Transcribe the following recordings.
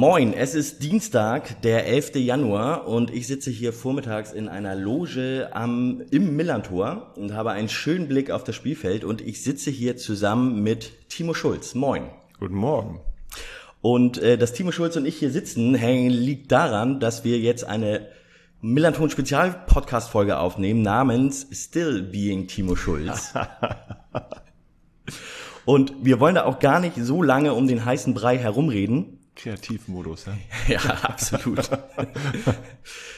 Moin, es ist Dienstag, der 11. Januar und ich sitze hier vormittags in einer Loge am, im Millantor und habe einen schönen Blick auf das Spielfeld und ich sitze hier zusammen mit Timo Schulz. Moin. Guten Morgen. Und äh, dass Timo Schulz und ich hier sitzen, hängen, liegt daran, dass wir jetzt eine Millanton Spezial Podcast Folge aufnehmen namens Still Being Timo Schulz. und wir wollen da auch gar nicht so lange um den heißen Brei herumreden, Kreativmodus, ja? Ja, absolut.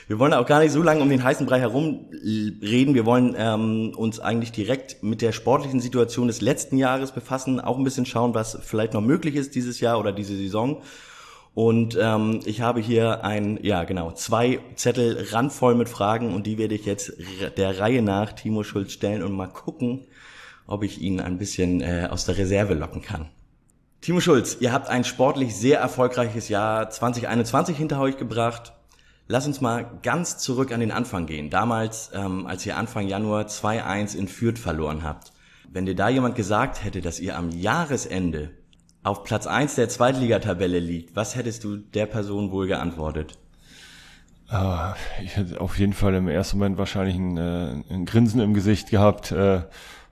wir wollen auch gar nicht so lange um den heißen Brei herumreden. Wir wollen ähm, uns eigentlich direkt mit der sportlichen Situation des letzten Jahres befassen, auch ein bisschen schauen, was vielleicht noch möglich ist dieses Jahr oder diese Saison. Und ähm, ich habe hier ein, ja genau, zwei Zettel randvoll mit Fragen und die werde ich jetzt der Reihe nach Timo Schulz stellen und mal gucken, ob ich ihn ein bisschen äh, aus der Reserve locken kann. Timo Schulz, ihr habt ein sportlich sehr erfolgreiches Jahr 2021 hinter euch gebracht. Lass uns mal ganz zurück an den Anfang gehen. Damals, ähm, als ihr Anfang Januar 2-1 in Fürth verloren habt. Wenn dir da jemand gesagt hätte, dass ihr am Jahresende auf Platz 1 der Zweitligatabelle liegt, was hättest du der Person wohl geantwortet? Uh, ich hätte auf jeden Fall im ersten Moment wahrscheinlich ein, äh, ein Grinsen im Gesicht gehabt.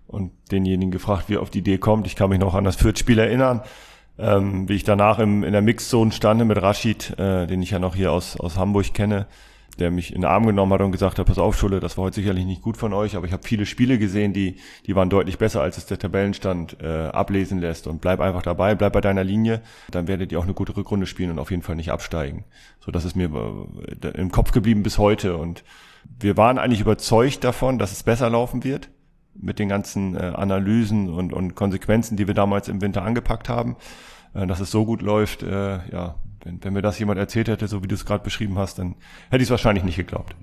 Und denjenigen gefragt, wie er auf die Idee kommt. Ich kann mich noch an das Fürth-Spiel erinnern, ähm, wie ich danach im, in der Mixzone stande mit Rashid, äh, den ich ja noch hier aus, aus Hamburg kenne, der mich in den Arm genommen hat und gesagt hat, pass auf, Schule, das war heute sicherlich nicht gut von euch, aber ich habe viele Spiele gesehen, die, die waren deutlich besser, als es der Tabellenstand äh, ablesen lässt. Und bleib einfach dabei, bleib bei deiner Linie, dann werdet ihr auch eine gute Rückrunde spielen und auf jeden Fall nicht absteigen. So, das ist mir äh, im Kopf geblieben bis heute. Und wir waren eigentlich überzeugt davon, dass es besser laufen wird mit den ganzen äh, Analysen und, und Konsequenzen, die wir damals im Winter angepackt haben, äh, dass es so gut läuft, äh, ja, wenn, wenn mir das jemand erzählt hätte, so wie du es gerade beschrieben hast, dann hätte ich es wahrscheinlich nicht geglaubt.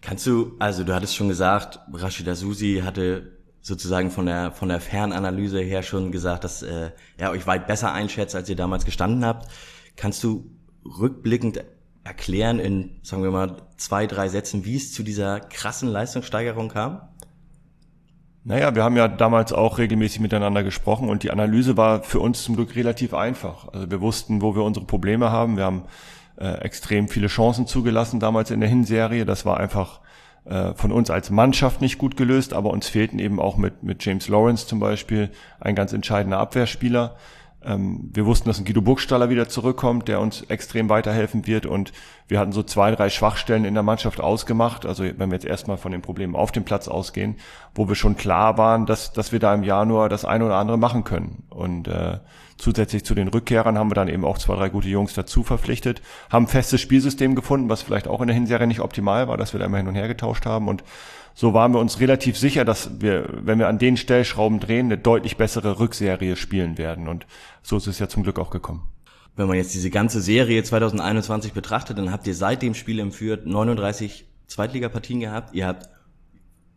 Kannst du, also du hattest schon gesagt, Rashida Susi hatte sozusagen von der von der Fernanalyse her schon gesagt, dass äh, er euch weit besser einschätzt, als ihr damals gestanden habt. Kannst du rückblickend erklären in, sagen wir mal, zwei, drei Sätzen, wie es zu dieser krassen Leistungssteigerung kam? Naja, wir haben ja damals auch regelmäßig miteinander gesprochen und die Analyse war für uns zum Glück relativ einfach. Also wir wussten, wo wir unsere Probleme haben. Wir haben äh, extrem viele Chancen zugelassen damals in der Hinserie. Das war einfach äh, von uns als Mannschaft nicht gut gelöst, aber uns fehlten eben auch mit, mit James Lawrence zum Beispiel ein ganz entscheidender Abwehrspieler. Ähm, wir wussten, dass ein Guido Burgstaller wieder zurückkommt, der uns extrem weiterhelfen wird und wir hatten so zwei, drei Schwachstellen in der Mannschaft ausgemacht. Also wenn wir jetzt erstmal von den Problemen auf dem Platz ausgehen, wo wir schon klar waren, dass, dass wir da im Januar das eine oder andere machen können. Und äh, zusätzlich zu den Rückkehrern haben wir dann eben auch zwei, drei gute Jungs dazu verpflichtet, haben festes Spielsystem gefunden, was vielleicht auch in der Hinserie nicht optimal war, dass wir da immer hin und her getauscht haben und so waren wir uns relativ sicher, dass wir, wenn wir an den Stellschrauben drehen, eine deutlich bessere Rückserie spielen werden. Und so ist es ja zum Glück auch gekommen. Wenn man jetzt diese ganze Serie 2021 betrachtet, dann habt ihr seit dem Spiel im Fürth 39 Zweitligapartien gehabt. Ihr habt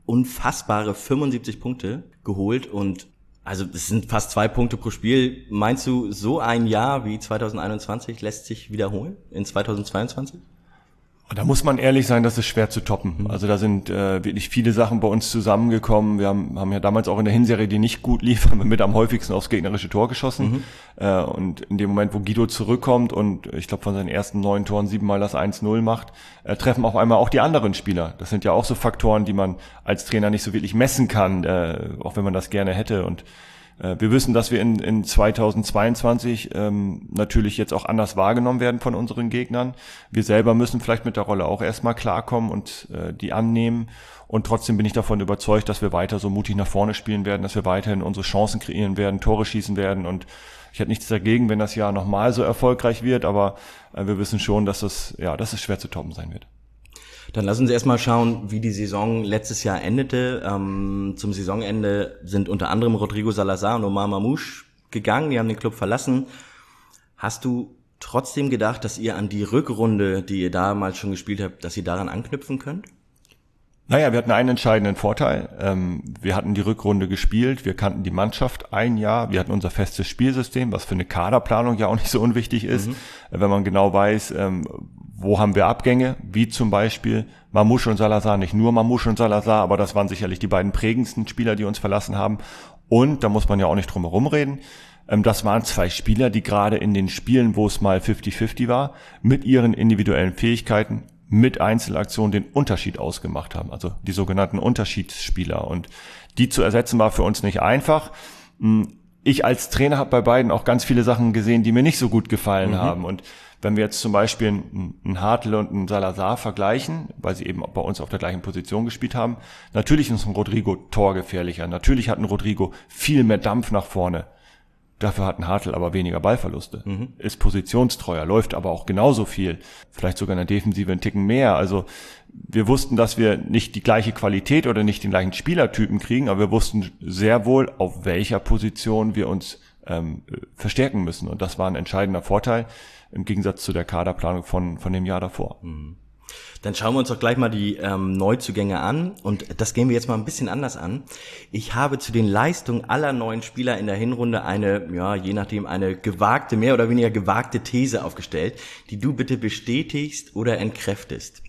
unfassbare 75 Punkte geholt und also es sind fast zwei Punkte pro Spiel. Meinst du, so ein Jahr wie 2021 lässt sich wiederholen in 2022? Da muss man ehrlich sein, das ist schwer zu toppen. Mhm. Also da sind äh, wirklich viele Sachen bei uns zusammengekommen. Wir haben, haben ja damals auch in der Hinserie, die nicht gut lief, haben wir mit am häufigsten aufs gegnerische Tor geschossen. Mhm. Äh, und in dem Moment, wo Guido zurückkommt und ich glaube von seinen ersten neun Toren siebenmal das 1-0 macht, äh, treffen auf einmal auch die anderen Spieler. Das sind ja auch so Faktoren, die man als Trainer nicht so wirklich messen kann, äh, auch wenn man das gerne hätte. Und wir wissen, dass wir in, in 2022 ähm, natürlich jetzt auch anders wahrgenommen werden von unseren Gegnern. Wir selber müssen vielleicht mit der Rolle auch erstmal klarkommen und äh, die annehmen. Und trotzdem bin ich davon überzeugt, dass wir weiter so mutig nach vorne spielen werden, dass wir weiterhin unsere Chancen kreieren werden, Tore schießen werden. Und ich hätte nichts dagegen, wenn das Jahr nochmal so erfolgreich wird, aber äh, wir wissen schon, dass es, ja, dass es schwer zu toppen sein wird. Dann lassen Sie erstmal schauen, wie die Saison letztes Jahr endete. Ähm, zum Saisonende sind unter anderem Rodrigo Salazar und Omar Mamouche gegangen, die haben den Club verlassen. Hast du trotzdem gedacht, dass ihr an die Rückrunde, die ihr damals schon gespielt habt, dass ihr daran anknüpfen könnt? Naja, wir hatten einen entscheidenden Vorteil. Ähm, wir hatten die Rückrunde gespielt, wir kannten die Mannschaft ein Jahr, wir hatten unser festes Spielsystem, was für eine Kaderplanung ja auch nicht so unwichtig ist, mhm. wenn man genau weiß, ähm, wo haben wir Abgänge, wie zum Beispiel Mamouche und Salazar, nicht nur Mamouche und Salazar, aber das waren sicherlich die beiden prägendsten Spieler, die uns verlassen haben. Und, da muss man ja auch nicht drum herum reden, Ähm, das waren zwei Spieler, die gerade in den Spielen, wo es mal 50-50 war, mit ihren individuellen Fähigkeiten, mit Einzelaktionen den Unterschied ausgemacht haben. Also die sogenannten Unterschiedsspieler. Und die zu ersetzen war für uns nicht einfach. Hm, ich als Trainer habe bei beiden auch ganz viele Sachen gesehen, die mir nicht so gut gefallen mhm. haben. Und wenn wir jetzt zum Beispiel einen Hartl und einen Salazar vergleichen, weil sie eben bei uns auf der gleichen Position gespielt haben, natürlich ist ein Rodrigo torgefährlicher. Natürlich hat ein Rodrigo viel mehr Dampf nach vorne. Dafür hat ein Hartl aber weniger Ballverluste. Mhm. Ist positionstreuer, läuft aber auch genauso viel. Vielleicht sogar in der Defensive einen Ticken mehr. Also wir wussten, dass wir nicht die gleiche Qualität oder nicht den gleichen Spielertypen kriegen, aber wir wussten sehr wohl, auf welcher Position wir uns ähm, verstärken müssen. Und das war ein entscheidender Vorteil im Gegensatz zu der Kaderplanung von, von dem Jahr davor. Mhm. Dann schauen wir uns doch gleich mal die ähm, Neuzugänge an und das gehen wir jetzt mal ein bisschen anders an. Ich habe zu den Leistungen aller neuen Spieler in der Hinrunde eine, ja, je nachdem, eine gewagte, mehr oder weniger gewagte These aufgestellt, die du bitte bestätigst oder entkräftest.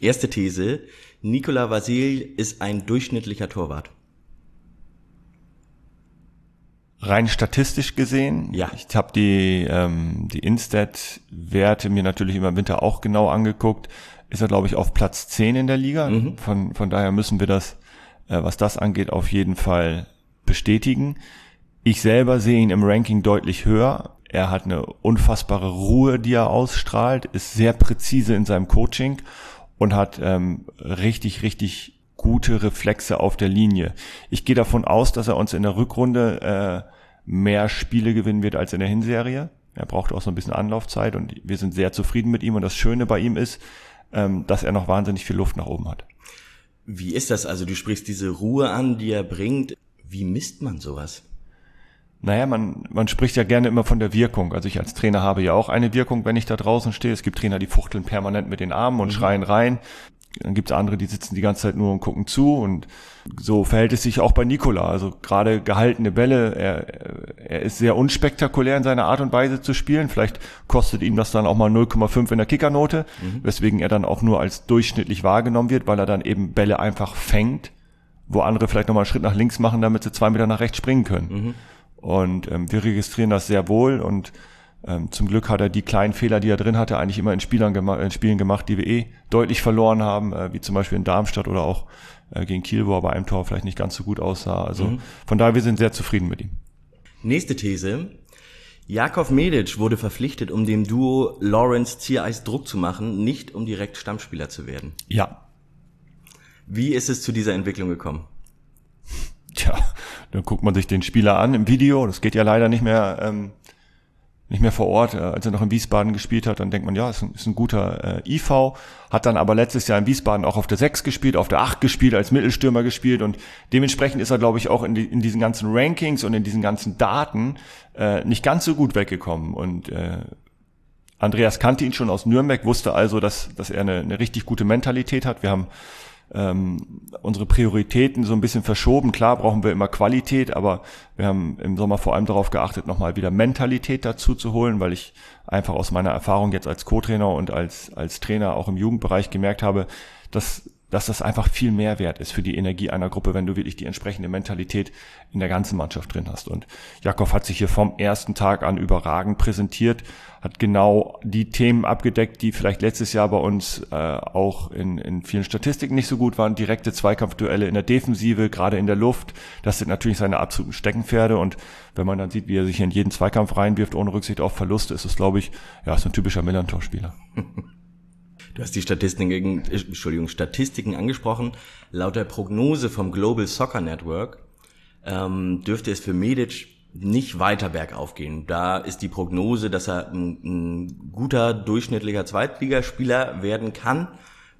Erste These, Nikola Vasil ist ein durchschnittlicher Torwart. Rein statistisch gesehen, ja. ich habe die, ähm, die Instat-Werte mir natürlich im Winter auch genau angeguckt ist er, glaube ich, auf Platz 10 in der Liga. Mhm. Von, von daher müssen wir das, äh, was das angeht, auf jeden Fall bestätigen. Ich selber sehe ihn im Ranking deutlich höher. Er hat eine unfassbare Ruhe, die er ausstrahlt, ist sehr präzise in seinem Coaching und hat ähm, richtig, richtig gute Reflexe auf der Linie. Ich gehe davon aus, dass er uns in der Rückrunde äh, mehr Spiele gewinnen wird als in der Hinserie. Er braucht auch so ein bisschen Anlaufzeit und wir sind sehr zufrieden mit ihm. Und das Schöne bei ihm ist, ähm, dass er noch wahnsinnig viel Luft nach oben hat. Wie ist das? Also du sprichst diese Ruhe an, die er bringt. Wie misst man sowas? Naja, man, man spricht ja gerne immer von der Wirkung. Also ich als Trainer habe ja auch eine Wirkung, wenn ich da draußen stehe. Es gibt Trainer, die fuchteln permanent mit den Armen und mhm. schreien rein. Dann gibt es andere, die sitzen die ganze Zeit nur und gucken zu. Und so verhält es sich auch bei Nikola. Also gerade gehaltene Bälle, er, er ist sehr unspektakulär in seiner Art und Weise zu spielen. Vielleicht kostet ihm das dann auch mal 0,5 in der Kickernote, mhm. weswegen er dann auch nur als durchschnittlich wahrgenommen wird, weil er dann eben Bälle einfach fängt, wo andere vielleicht nochmal einen Schritt nach links machen, damit sie zwei Meter nach rechts springen können. Mhm. Und ähm, wir registrieren das sehr wohl und ähm, zum Glück hat er die kleinen Fehler, die er drin hatte, eigentlich immer in, Spielern gema in Spielen gemacht, die wir eh deutlich verloren haben, äh, wie zum Beispiel in Darmstadt oder auch äh, gegen Kiel, wo er bei einem Tor vielleicht nicht ganz so gut aussah. Also mhm. von daher, wir sind sehr zufrieden mit ihm. Nächste These. Jakov Medic wurde verpflichtet, um dem Duo Lawrence Ziereis Druck zu machen, nicht um direkt Stammspieler zu werden. Ja. Wie ist es zu dieser Entwicklung gekommen? Tja, dann guckt man sich den Spieler an im Video. Das geht ja leider nicht mehr ähm, nicht mehr vor Ort, äh, als er noch in Wiesbaden gespielt hat, dann denkt man, ja, ist ein, ist ein guter äh, IV, hat dann aber letztes Jahr in Wiesbaden auch auf der 6 gespielt, auf der 8 gespielt, als Mittelstürmer gespielt und dementsprechend ist er, glaube ich, auch in, die, in diesen ganzen Rankings und in diesen ganzen Daten äh, nicht ganz so gut weggekommen und äh, Andreas kannte ihn schon aus Nürnberg, wusste also, dass, dass er eine, eine richtig gute Mentalität hat. Wir haben ähm, unsere Prioritäten so ein bisschen verschoben. Klar brauchen wir immer Qualität, aber wir haben im Sommer vor allem darauf geachtet, nochmal wieder Mentalität dazu zu holen, weil ich einfach aus meiner Erfahrung jetzt als Co-Trainer und als, als Trainer auch im Jugendbereich gemerkt habe, dass dass das einfach viel mehr wert ist für die Energie einer Gruppe, wenn du wirklich die entsprechende Mentalität in der ganzen Mannschaft drin hast. Und Jakov hat sich hier vom ersten Tag an überragend präsentiert, hat genau die Themen abgedeckt, die vielleicht letztes Jahr bei uns äh, auch in, in vielen Statistiken nicht so gut waren. Direkte Zweikampfduelle in der Defensive, gerade in der Luft. Das sind natürlich seine absoluten Steckenpferde. Und wenn man dann sieht, wie er sich in jeden Zweikampf reinwirft, ohne Rücksicht auf Verluste, ist es, glaube ich, ja, ist ein typischer Millantor-Spieler. Du hast die Statistiken, äh, Entschuldigung, Statistiken angesprochen. Laut der Prognose vom Global Soccer Network ähm, dürfte es für Medic nicht weiter bergauf gehen. Da ist die Prognose, dass er ein, ein guter durchschnittlicher Zweitligaspieler werden kann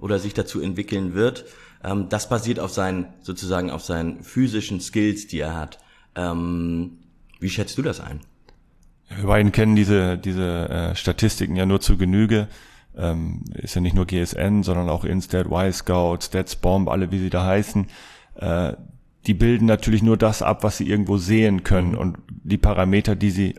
oder sich dazu entwickeln wird. Ähm, das basiert auf seinen sozusagen auf seinen physischen Skills, die er hat. Ähm, wie schätzt du das ein? Wir beiden kennen diese diese äh, Statistiken ja nur zu Genüge ähm, ist ja nicht nur GSN, sondern auch Instat, Y-Scout, StatsBomb, alle wie sie da heißen, äh, die bilden natürlich nur das ab, was sie irgendwo sehen können mhm. und die Parameter, die sie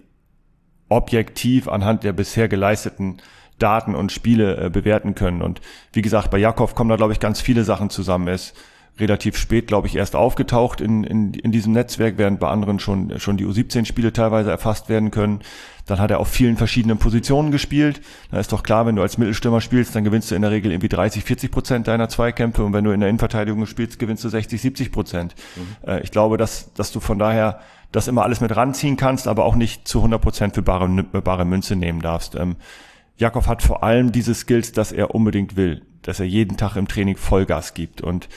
objektiv anhand der bisher geleisteten Daten und Spiele äh, bewerten können. Und wie gesagt, bei Jakov kommen da, glaube ich, ganz viele Sachen zusammen. Ist relativ spät, glaube ich, erst aufgetaucht in, in, in diesem Netzwerk, während bei anderen schon, schon die U17-Spiele teilweise erfasst werden können. Dann hat er auf vielen verschiedenen Positionen gespielt. Da ist doch klar, wenn du als Mittelstürmer spielst, dann gewinnst du in der Regel irgendwie 30, 40 Prozent deiner Zweikämpfe und wenn du in der Innenverteidigung spielst, gewinnst du 60, 70 Prozent. Mhm. Äh, ich glaube, dass, dass du von daher das immer alles mit ranziehen kannst, aber auch nicht zu 100 Prozent für bare, bare Münze nehmen darfst. Ähm, Jakob hat vor allem diese Skills, dass er unbedingt will, dass er jeden Tag im Training Vollgas gibt und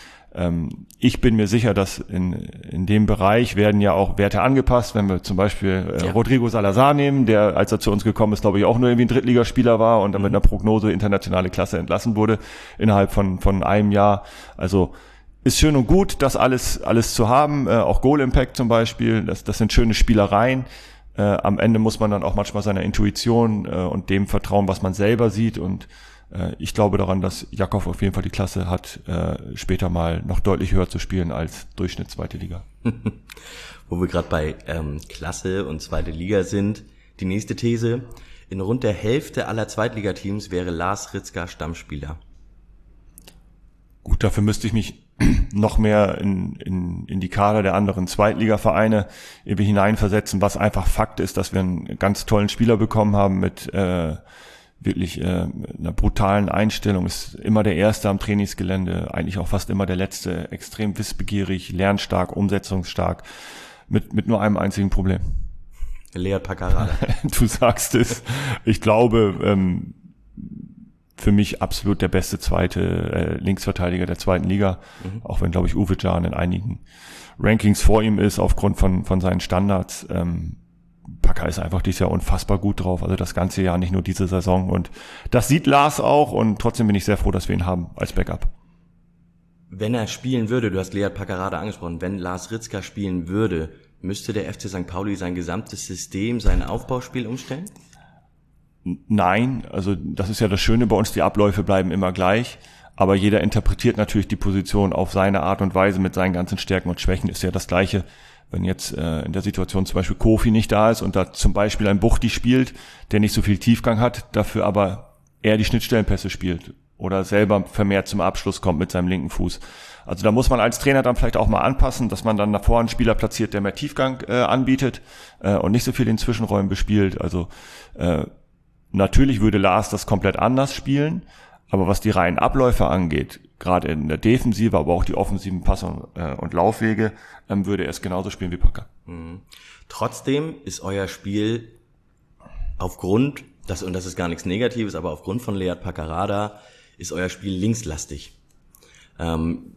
ich bin mir sicher, dass in, in dem Bereich werden ja auch Werte angepasst, wenn wir zum Beispiel äh, ja. Rodrigo Salazar nehmen, der, als er zu uns gekommen ist, glaube ich, auch nur irgendwie ein Drittligaspieler war und dann mit mhm. einer Prognose internationale Klasse entlassen wurde innerhalb von, von einem Jahr. Also ist schön und gut, das alles, alles zu haben, äh, auch Goal Impact zum Beispiel, das, das sind schöne Spielereien. Äh, am Ende muss man dann auch manchmal seiner Intuition äh, und dem vertrauen, was man selber sieht und ich glaube daran, dass Jakov auf jeden Fall die Klasse hat, äh, später mal noch deutlich höher zu spielen als Durchschnitt zweite Liga. Wo wir gerade bei ähm, Klasse und zweite Liga sind, die nächste These. In rund der Hälfte aller Zweitligateams wäre Lars Ritzka Stammspieler. Gut, dafür müsste ich mich noch mehr in, in, in die Kader der anderen Zweitligavereine irgendwie hineinversetzen, was einfach Fakt ist, dass wir einen ganz tollen Spieler bekommen haben mit äh, wirklich äh, einer brutalen Einstellung, ist immer der Erste am Trainingsgelände, eigentlich auch fast immer der Letzte, extrem wissbegierig, lernstark, umsetzungsstark, mit, mit nur einem einzigen Problem. Lea Paccarada. du sagst es. Ich glaube, ähm, für mich absolut der beste zweite äh, Linksverteidiger der zweiten Liga, mhm. auch wenn, glaube ich, Uwe Can in einigen Rankings vor ihm ist, aufgrund von, von seinen Standards. Ähm, Packer ist einfach dieses Jahr unfassbar gut drauf, also das ganze Jahr, nicht nur diese Saison. Und das sieht Lars auch und trotzdem bin ich sehr froh, dass wir ihn haben als Backup. Wenn er spielen würde, du hast Lead Packerade angesprochen, wenn Lars Ritzka spielen würde, müsste der FC St. Pauli sein gesamtes System, sein Aufbauspiel umstellen? Nein, also das ist ja das Schöne bei uns, die Abläufe bleiben immer gleich, aber jeder interpretiert natürlich die Position auf seine Art und Weise mit seinen ganzen Stärken und Schwächen, ist ja das Gleiche wenn jetzt äh, in der Situation zum Beispiel Kofi nicht da ist und da zum Beispiel ein Buchti spielt, der nicht so viel Tiefgang hat, dafür aber er die Schnittstellenpässe spielt oder selber vermehrt zum Abschluss kommt mit seinem linken Fuß. Also da muss man als Trainer dann vielleicht auch mal anpassen, dass man dann davor einen Spieler platziert, der mehr Tiefgang äh, anbietet äh, und nicht so viel in Zwischenräumen bespielt. Also äh, natürlich würde Lars das komplett anders spielen, aber was die reinen Abläufe angeht, gerade in der Defensive, aber auch die offensiven Pass- und, äh, und Laufwege, ähm, würde er es genauso spielen wie Packer. Mhm. Trotzdem ist euer Spiel aufgrund, das, und das ist gar nichts Negatives, aber aufgrund von Lead Paccarada ist euer Spiel linkslastig. Ähm,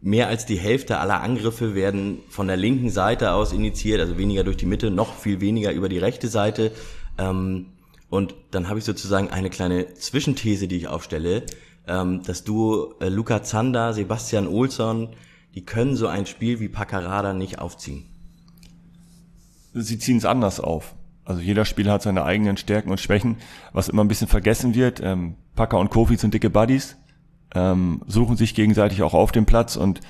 mehr als die Hälfte aller Angriffe werden von der linken Seite aus initiiert, also weniger durch die Mitte, noch viel weniger über die rechte Seite. Ähm, und dann habe ich sozusagen eine kleine Zwischenthese, die ich aufstelle ähm, das Duo äh, Luca Zander, Sebastian Olsson, die können so ein Spiel wie Paccarada nicht aufziehen. Sie ziehen es anders auf. Also jeder Spieler hat seine eigenen Stärken und Schwächen, was immer ein bisschen vergessen wird. Ähm, Packer und Kofi sind dicke Buddies, ähm, suchen sich gegenseitig auch auf dem Platz und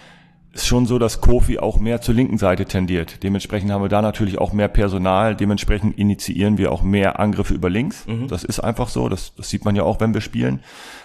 ist schon so, dass Kofi auch mehr zur linken Seite tendiert. Dementsprechend haben wir da natürlich auch mehr Personal. Dementsprechend initiieren wir auch mehr Angriffe über links. Mhm. Das ist einfach so. Das, das sieht man ja auch, wenn wir spielen.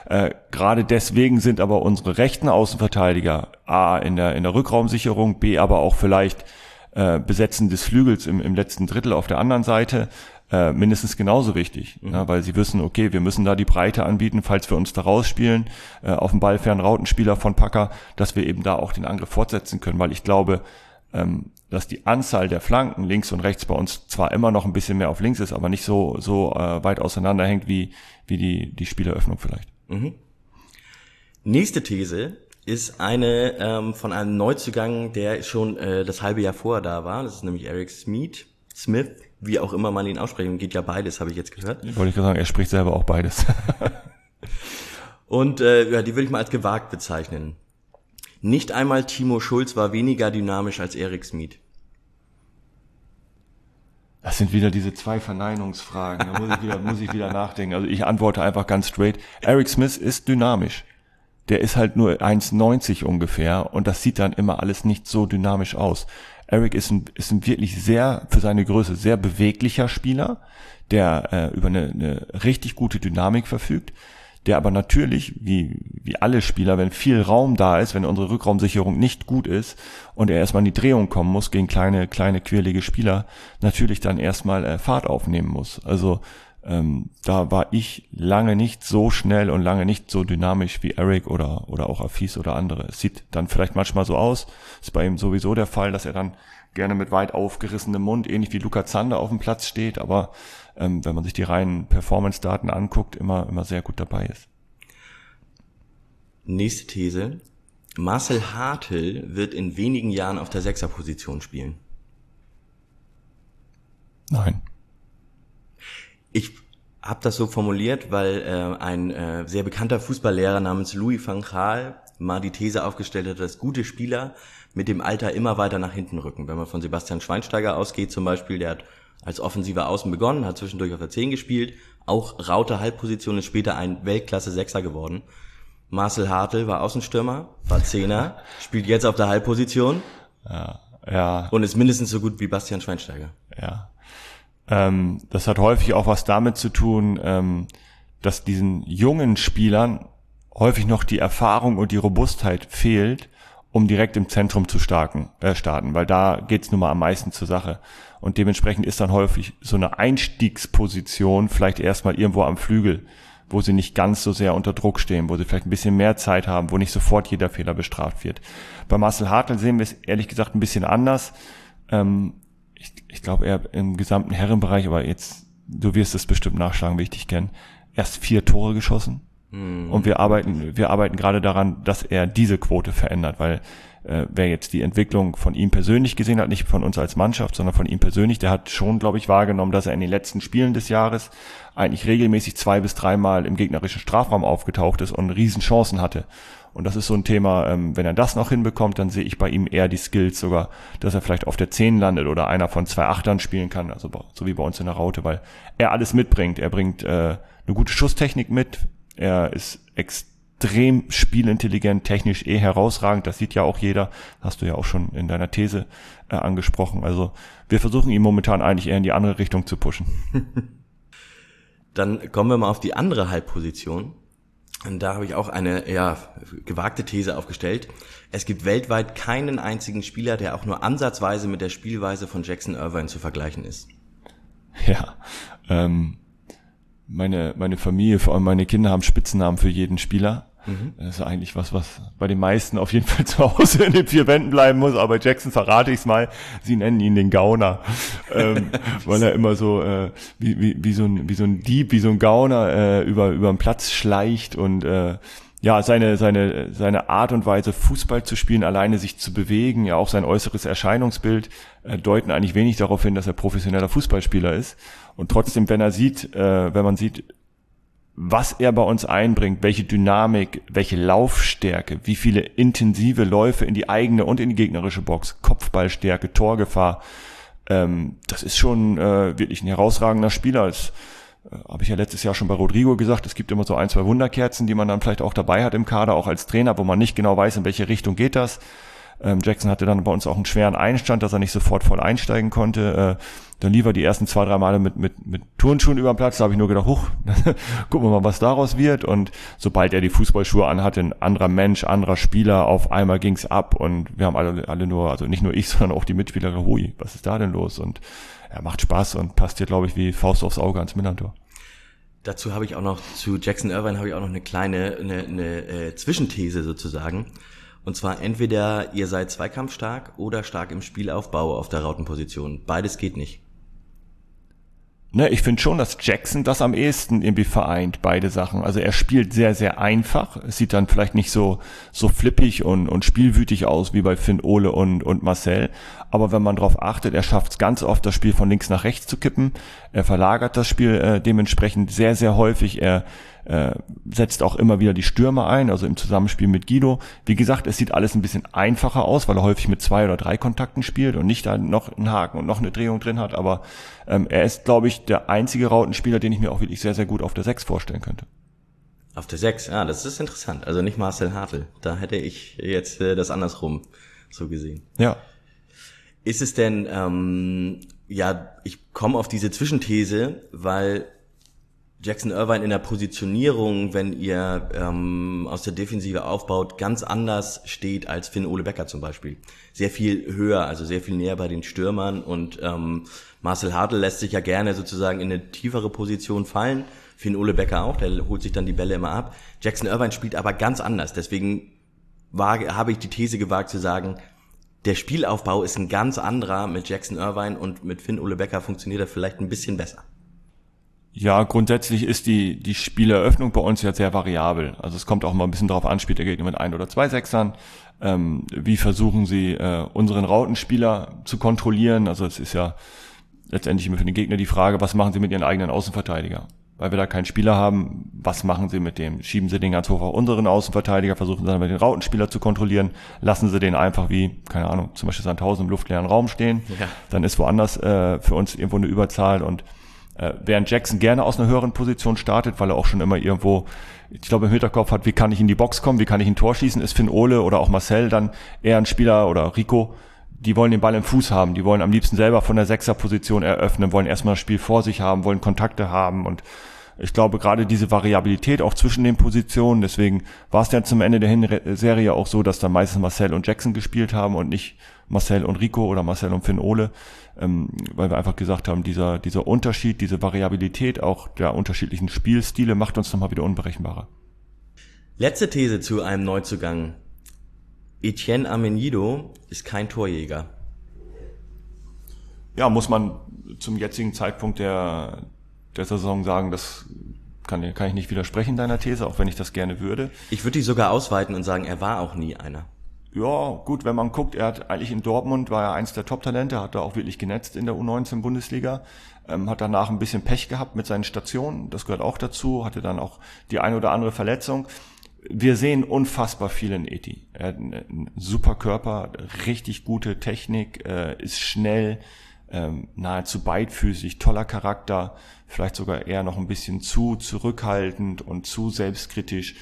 Äh, Gerade deswegen sind aber unsere rechten Außenverteidiger A in der, in der Rückraumsicherung, B aber auch vielleicht äh, Besetzen des Flügels im, im letzten Drittel auf der anderen Seite äh, mindestens genauso wichtig, mhm. ja, weil sie wissen, okay, wir müssen da die Breite anbieten, falls wir uns da rausspielen, äh, auf dem Ball fern Rautenspieler von Packer, dass wir eben da auch den Angriff fortsetzen können, weil ich glaube, ähm, dass die Anzahl der Flanken links und rechts bei uns zwar immer noch ein bisschen mehr auf links ist, aber nicht so so äh, weit auseinanderhängt wie wie die die Spieleröffnung vielleicht. Mhm. Nächste These ist eine ähm, von einem Neuzugang, der schon äh, das halbe Jahr vorher da war. Das ist nämlich Eric Smith. Smith, wie auch immer man ihn aussprechen, geht ja beides, habe ich jetzt gehört. Wollte ich gerade sagen, er spricht selber auch beides. Und äh, ja, die würde ich mal als gewagt bezeichnen. Nicht einmal Timo Schulz war weniger dynamisch als Erik Smith. Das sind wieder diese zwei Verneinungsfragen. Da muss ich wieder, muss ich wieder nachdenken. Also ich antworte einfach ganz straight. Eric Smith ist dynamisch. Der ist halt nur 1,90 ungefähr und das sieht dann immer alles nicht so dynamisch aus. Eric ist ein, ist ein wirklich sehr, für seine Größe, sehr beweglicher Spieler, der äh, über eine, eine richtig gute Dynamik verfügt, der aber natürlich, wie, wie alle Spieler, wenn viel Raum da ist, wenn unsere Rückraumsicherung nicht gut ist und er erstmal in die Drehung kommen muss gegen kleine, kleine, quirlige Spieler, natürlich dann erstmal äh, Fahrt aufnehmen muss. Also ähm, da war ich lange nicht so schnell und lange nicht so dynamisch wie Eric oder, oder auch Afis oder andere. Es sieht dann vielleicht manchmal so aus, ist bei ihm sowieso der Fall, dass er dann gerne mit weit aufgerissenem Mund, ähnlich wie Luca Zander auf dem Platz steht, aber ähm, wenn man sich die reinen Performance-Daten anguckt, immer, immer sehr gut dabei ist. Nächste These. Marcel Hartl wird in wenigen Jahren auf der Sechserposition spielen. Nein. Ich habe das so formuliert, weil äh, ein äh, sehr bekannter Fußballlehrer namens Louis van Gaal mal die These aufgestellt hat, dass gute Spieler mit dem Alter immer weiter nach hinten rücken. Wenn man von Sebastian Schweinsteiger ausgeht zum Beispiel, der hat als offensiver Außen begonnen, hat zwischendurch auf der 10 gespielt, auch Raute Halbposition ist später ein Weltklasse-Sechser geworden. Marcel Hartl war Außenstürmer, war Zehner, spielt jetzt auf der Halbposition. Ja, ja. Und ist mindestens so gut wie Bastian Schweinsteiger. Ja. Ähm, das hat häufig auch was damit zu tun, ähm, dass diesen jungen Spielern häufig noch die Erfahrung und die Robustheit fehlt, um direkt im Zentrum zu starten, äh, starten, weil da geht's nun mal am meisten zur Sache. Und dementsprechend ist dann häufig so eine Einstiegsposition vielleicht erstmal irgendwo am Flügel, wo sie nicht ganz so sehr unter Druck stehen, wo sie vielleicht ein bisschen mehr Zeit haben, wo nicht sofort jeder Fehler bestraft wird. Bei Marcel Hartl sehen wir es ehrlich gesagt ein bisschen anders. Ähm, ich, ich glaube, er im gesamten Herrenbereich, aber jetzt, du wirst es bestimmt nachschlagen, wie ich dich kenne, erst vier Tore geschossen. Mhm. Und wir arbeiten, wir arbeiten gerade daran, dass er diese Quote verändert, weil äh, wer jetzt die Entwicklung von ihm persönlich gesehen hat, nicht von uns als Mannschaft, sondern von ihm persönlich, der hat schon, glaube ich, wahrgenommen, dass er in den letzten Spielen des Jahres eigentlich regelmäßig zwei bis dreimal im gegnerischen Strafraum aufgetaucht ist und Riesenchancen hatte. Und das ist so ein Thema, ähm, wenn er das noch hinbekommt, dann sehe ich bei ihm eher die Skills sogar, dass er vielleicht auf der 10 landet oder einer von zwei Achtern spielen kann, also so wie bei uns in der Raute, weil er alles mitbringt. Er bringt äh, eine gute Schusstechnik mit, er ist extrem spielintelligent, technisch eh herausragend, das sieht ja auch jeder, hast du ja auch schon in deiner These äh, angesprochen. Also wir versuchen ihn momentan eigentlich eher in die andere Richtung zu pushen. Dann kommen wir mal auf die andere Halbposition. Und da habe ich auch eine ja, gewagte These aufgestellt. Es gibt weltweit keinen einzigen Spieler, der auch nur ansatzweise mit der Spielweise von Jackson Irvine zu vergleichen ist. Ja, ähm, meine, meine Familie, vor allem meine Kinder haben Spitzennamen für jeden Spieler. Mhm. Das ist eigentlich was, was bei den meisten auf jeden Fall zu Hause in den vier Wänden bleiben muss. Aber bei Jackson verrate ich es mal. Sie nennen ihn den Gauner, ähm, weil er immer so äh, wie, wie, wie so ein wie so ein Dieb, wie so ein Gauner äh, über über den Platz schleicht und äh, ja, seine, seine, seine Art und Weise, Fußball zu spielen, alleine sich zu bewegen, ja auch sein äußeres Erscheinungsbild äh, deuten eigentlich wenig darauf hin, dass er professioneller Fußballspieler ist. Und trotzdem, wenn er sieht, äh, wenn man sieht, was er bei uns einbringt, welche Dynamik, welche Laufstärke, wie viele intensive Läufe in die eigene und in die gegnerische Box, Kopfballstärke, Torgefahr, ähm, das ist schon äh, wirklich ein herausragender Spieler. Das äh, habe ich ja letztes Jahr schon bei Rodrigo gesagt, es gibt immer so ein, zwei Wunderkerzen, die man dann vielleicht auch dabei hat im Kader, auch als Trainer, wo man nicht genau weiß, in welche Richtung geht das. Ähm, Jackson hatte dann bei uns auch einen schweren Einstand, dass er nicht sofort voll einsteigen konnte. Äh, dann lief er die ersten zwei, drei Male mit, mit, mit Turnschuhen über den Platz. Da habe ich nur gedacht, huch, gucken wir mal, was daraus wird. Und sobald er die Fußballschuhe anhatte, ein anderer Mensch, anderer Spieler, auf einmal ging's ab. Und wir haben alle, alle nur, also nicht nur ich, sondern auch die Mitspieler, hui, was ist da denn los? Und er macht Spaß und passt hier, glaube ich, wie Faust aufs Auge ans Millantor. Dazu habe ich auch noch, zu Jackson Irvine habe ich auch noch eine kleine, eine, eine äh, Zwischenthese sozusagen. Und zwar entweder ihr seid zweikampfstark oder stark im Spielaufbau auf der Rautenposition. Beides geht nicht. Ne, ich finde schon, dass Jackson das am ehesten irgendwie vereint, beide Sachen. Also er spielt sehr, sehr einfach. Es sieht dann vielleicht nicht so, so flippig und, und spielwütig aus wie bei Finn Ole und, und Marcel. Aber wenn man darauf achtet, er schafft es ganz oft, das Spiel von links nach rechts zu kippen. Er verlagert das Spiel äh, dementsprechend sehr, sehr häufig. Er äh, setzt auch immer wieder die Stürmer ein, also im Zusammenspiel mit Guido. Wie gesagt, es sieht alles ein bisschen einfacher aus, weil er häufig mit zwei oder drei Kontakten spielt und nicht da noch einen Haken und noch eine Drehung drin hat. Aber ähm, er ist, glaube ich, der einzige Rautenspieler, den ich mir auch wirklich sehr, sehr gut auf der Sechs vorstellen könnte. Auf der Sechs, ja, das ist interessant. Also nicht Marcel Hartl. Da hätte ich jetzt äh, das andersrum so gesehen. Ja. Ist es denn, ähm, ja, ich komme auf diese Zwischenthese, weil Jackson Irvine in der Positionierung, wenn ihr ähm, aus der Defensive aufbaut, ganz anders steht als Finn Ole Becker zum Beispiel. Sehr viel höher, also sehr viel näher bei den Stürmern und ähm, Marcel Hartl lässt sich ja gerne sozusagen in eine tiefere Position fallen. Finn Ole Becker auch, der holt sich dann die Bälle immer ab. Jackson Irvine spielt aber ganz anders. Deswegen wage, habe ich die These gewagt zu sagen, der Spielaufbau ist ein ganz anderer mit Jackson Irvine und mit Finn Ole Becker funktioniert er vielleicht ein bisschen besser. Ja, grundsätzlich ist die, die Spieleröffnung bei uns ja sehr variabel. Also es kommt auch mal ein bisschen darauf an, spielt der Gegner mit ein oder zwei Sechsern. Ähm, wie versuchen sie, äh, unseren Rautenspieler zu kontrollieren? Also es ist ja letztendlich immer für den Gegner die Frage, was machen sie mit ihren eigenen Außenverteidiger? Weil wir da keinen Spieler haben, was machen sie mit dem? Schieben sie den ganz hoch auf unseren Außenverteidiger, versuchen sie dann mit den Rautenspieler zu kontrollieren, lassen sie den einfach wie, keine Ahnung, zum Beispiel Sandhausen im luftleeren Raum stehen. Ja. Dann ist woanders äh, für uns irgendwo eine Überzahl und äh, während Jackson gerne aus einer höheren Position startet, weil er auch schon immer irgendwo, ich glaube, im Hinterkopf hat, wie kann ich in die Box kommen, wie kann ich ein Tor schießen, ist Finn Ole oder auch Marcel dann eher ein Spieler oder Rico, die wollen den Ball im Fuß haben, die wollen am liebsten selber von der Sechserposition eröffnen, wollen erstmal das Spiel vor sich haben, wollen Kontakte haben und ich glaube, gerade diese Variabilität auch zwischen den Positionen, deswegen war es ja zum Ende der Hinserie auch so, dass dann meistens Marcel und Jackson gespielt haben und nicht Marcel und Rico oder Marcel und Finn Ole, ähm, weil wir einfach gesagt haben, dieser, dieser Unterschied, diese Variabilität auch der unterschiedlichen Spielstile macht uns nochmal wieder unberechenbarer. Letzte These zu einem Neuzugang. Etienne Amenido ist kein Torjäger. Ja, muss man zum jetzigen Zeitpunkt der, der Saison sagen, das kann, kann ich nicht widersprechen deiner These, auch wenn ich das gerne würde. Ich würde die sogar ausweiten und sagen, er war auch nie einer. Ja, gut, wenn man guckt, er hat eigentlich in Dortmund, war er eins der Top-Talente, hat er auch wirklich genetzt in der U19-Bundesliga, ähm, hat danach ein bisschen Pech gehabt mit seinen Stationen, das gehört auch dazu, hatte dann auch die eine oder andere Verletzung. Wir sehen unfassbar viel in Eti. Er hat einen super Körper, richtig gute Technik, äh, ist schnell, ähm, nahezu beidfüßig, toller Charakter, vielleicht sogar eher noch ein bisschen zu zurückhaltend und zu selbstkritisch.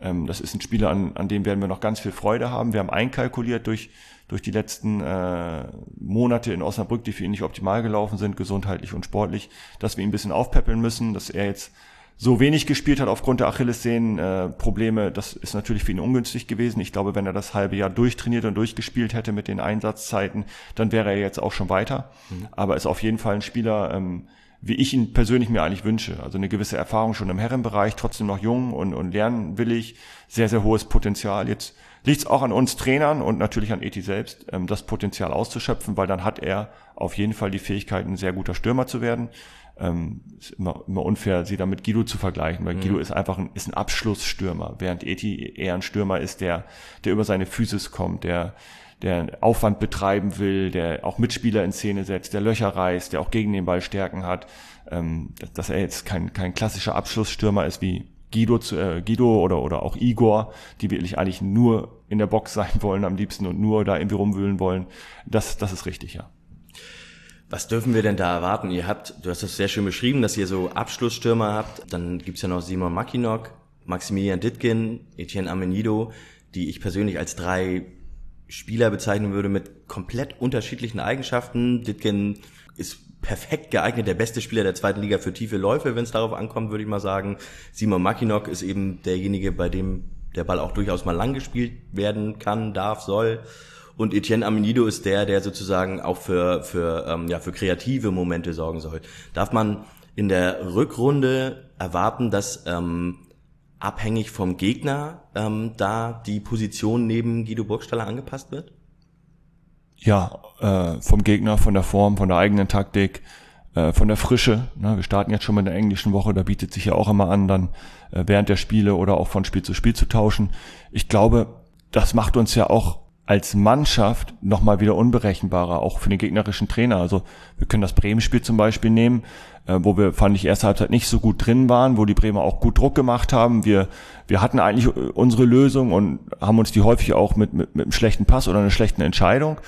Ähm, das ist ein Spieler, an, an dem werden wir noch ganz viel Freude haben. Wir haben einkalkuliert durch, durch die letzten äh, Monate in Osnabrück, die für ihn nicht optimal gelaufen sind, gesundheitlich und sportlich, dass wir ihn ein bisschen aufpäppeln müssen, dass er jetzt so wenig gespielt hat aufgrund der Achillessehnen-Probleme, äh, das ist natürlich für ihn ungünstig gewesen. Ich glaube, wenn er das halbe Jahr durchtrainiert und durchgespielt hätte mit den Einsatzzeiten, dann wäre er jetzt auch schon weiter. Mhm. Aber ist auf jeden Fall ein Spieler, ähm, wie ich ihn persönlich mir eigentlich wünsche. Also eine gewisse Erfahrung schon im Herrenbereich, trotzdem noch jung und, und lernwillig, sehr, sehr hohes Potenzial. Jetzt liegt es auch an uns Trainern und natürlich an Eti selbst, ähm, das Potenzial auszuschöpfen, weil dann hat er auf jeden Fall die Fähigkeit, ein sehr guter Stürmer zu werden. Ähm, ist immer, immer unfair, sie da mit Guido zu vergleichen, weil mhm. Guido ist einfach ein, ist ein Abschlussstürmer, während Eti eher ein Stürmer ist, der, der über seine Physis kommt, der, der Aufwand betreiben will, der auch Mitspieler in Szene setzt, der Löcher reißt, der auch gegen den Ball Stärken hat, ähm, dass er jetzt kein, kein klassischer Abschlussstürmer ist wie Guido, äh, Guido oder, oder auch Igor, die wirklich eigentlich nur in der Box sein wollen am liebsten und nur da irgendwie rumwühlen wollen. Das, das ist richtig, ja. Was dürfen wir denn da erwarten? Ihr habt, du hast das sehr schön beschrieben, dass ihr so Abschlussstürmer habt. Dann gibt's ja noch Simon Mackinock, Maximilian Dittgen, Etienne Amenido, die ich persönlich als drei Spieler bezeichnen würde mit komplett unterschiedlichen Eigenschaften. Ditgen ist perfekt geeignet, der beste Spieler der zweiten Liga für tiefe Läufe, wenn es darauf ankommt, würde ich mal sagen. Simon Mackinock ist eben derjenige, bei dem der Ball auch durchaus mal lang gespielt werden kann, darf, soll. Und Etienne Amenido ist der, der sozusagen auch für, für, ähm, ja, für kreative Momente sorgen soll. Darf man in der Rückrunde erwarten, dass ähm, abhängig vom Gegner ähm, da die Position neben Guido Burgstaller angepasst wird? Ja, äh, vom Gegner, von der Form, von der eigenen Taktik, äh, von der Frische. Ne? Wir starten jetzt schon mit der englischen Woche, da bietet sich ja auch immer an, dann äh, während der Spiele oder auch von Spiel zu Spiel zu tauschen. Ich glaube, das macht uns ja auch als Mannschaft nochmal wieder unberechenbarer, auch für den gegnerischen Trainer. Also wir können das Bremen-Spiel zum Beispiel nehmen, äh, wo wir, fand ich, erste Halbzeit nicht so gut drin waren, wo die Bremer auch gut Druck gemacht haben. Wir, wir hatten eigentlich äh, unsere Lösung und haben uns die häufig auch mit, mit, mit einem schlechten Pass oder einer schlechten Entscheidung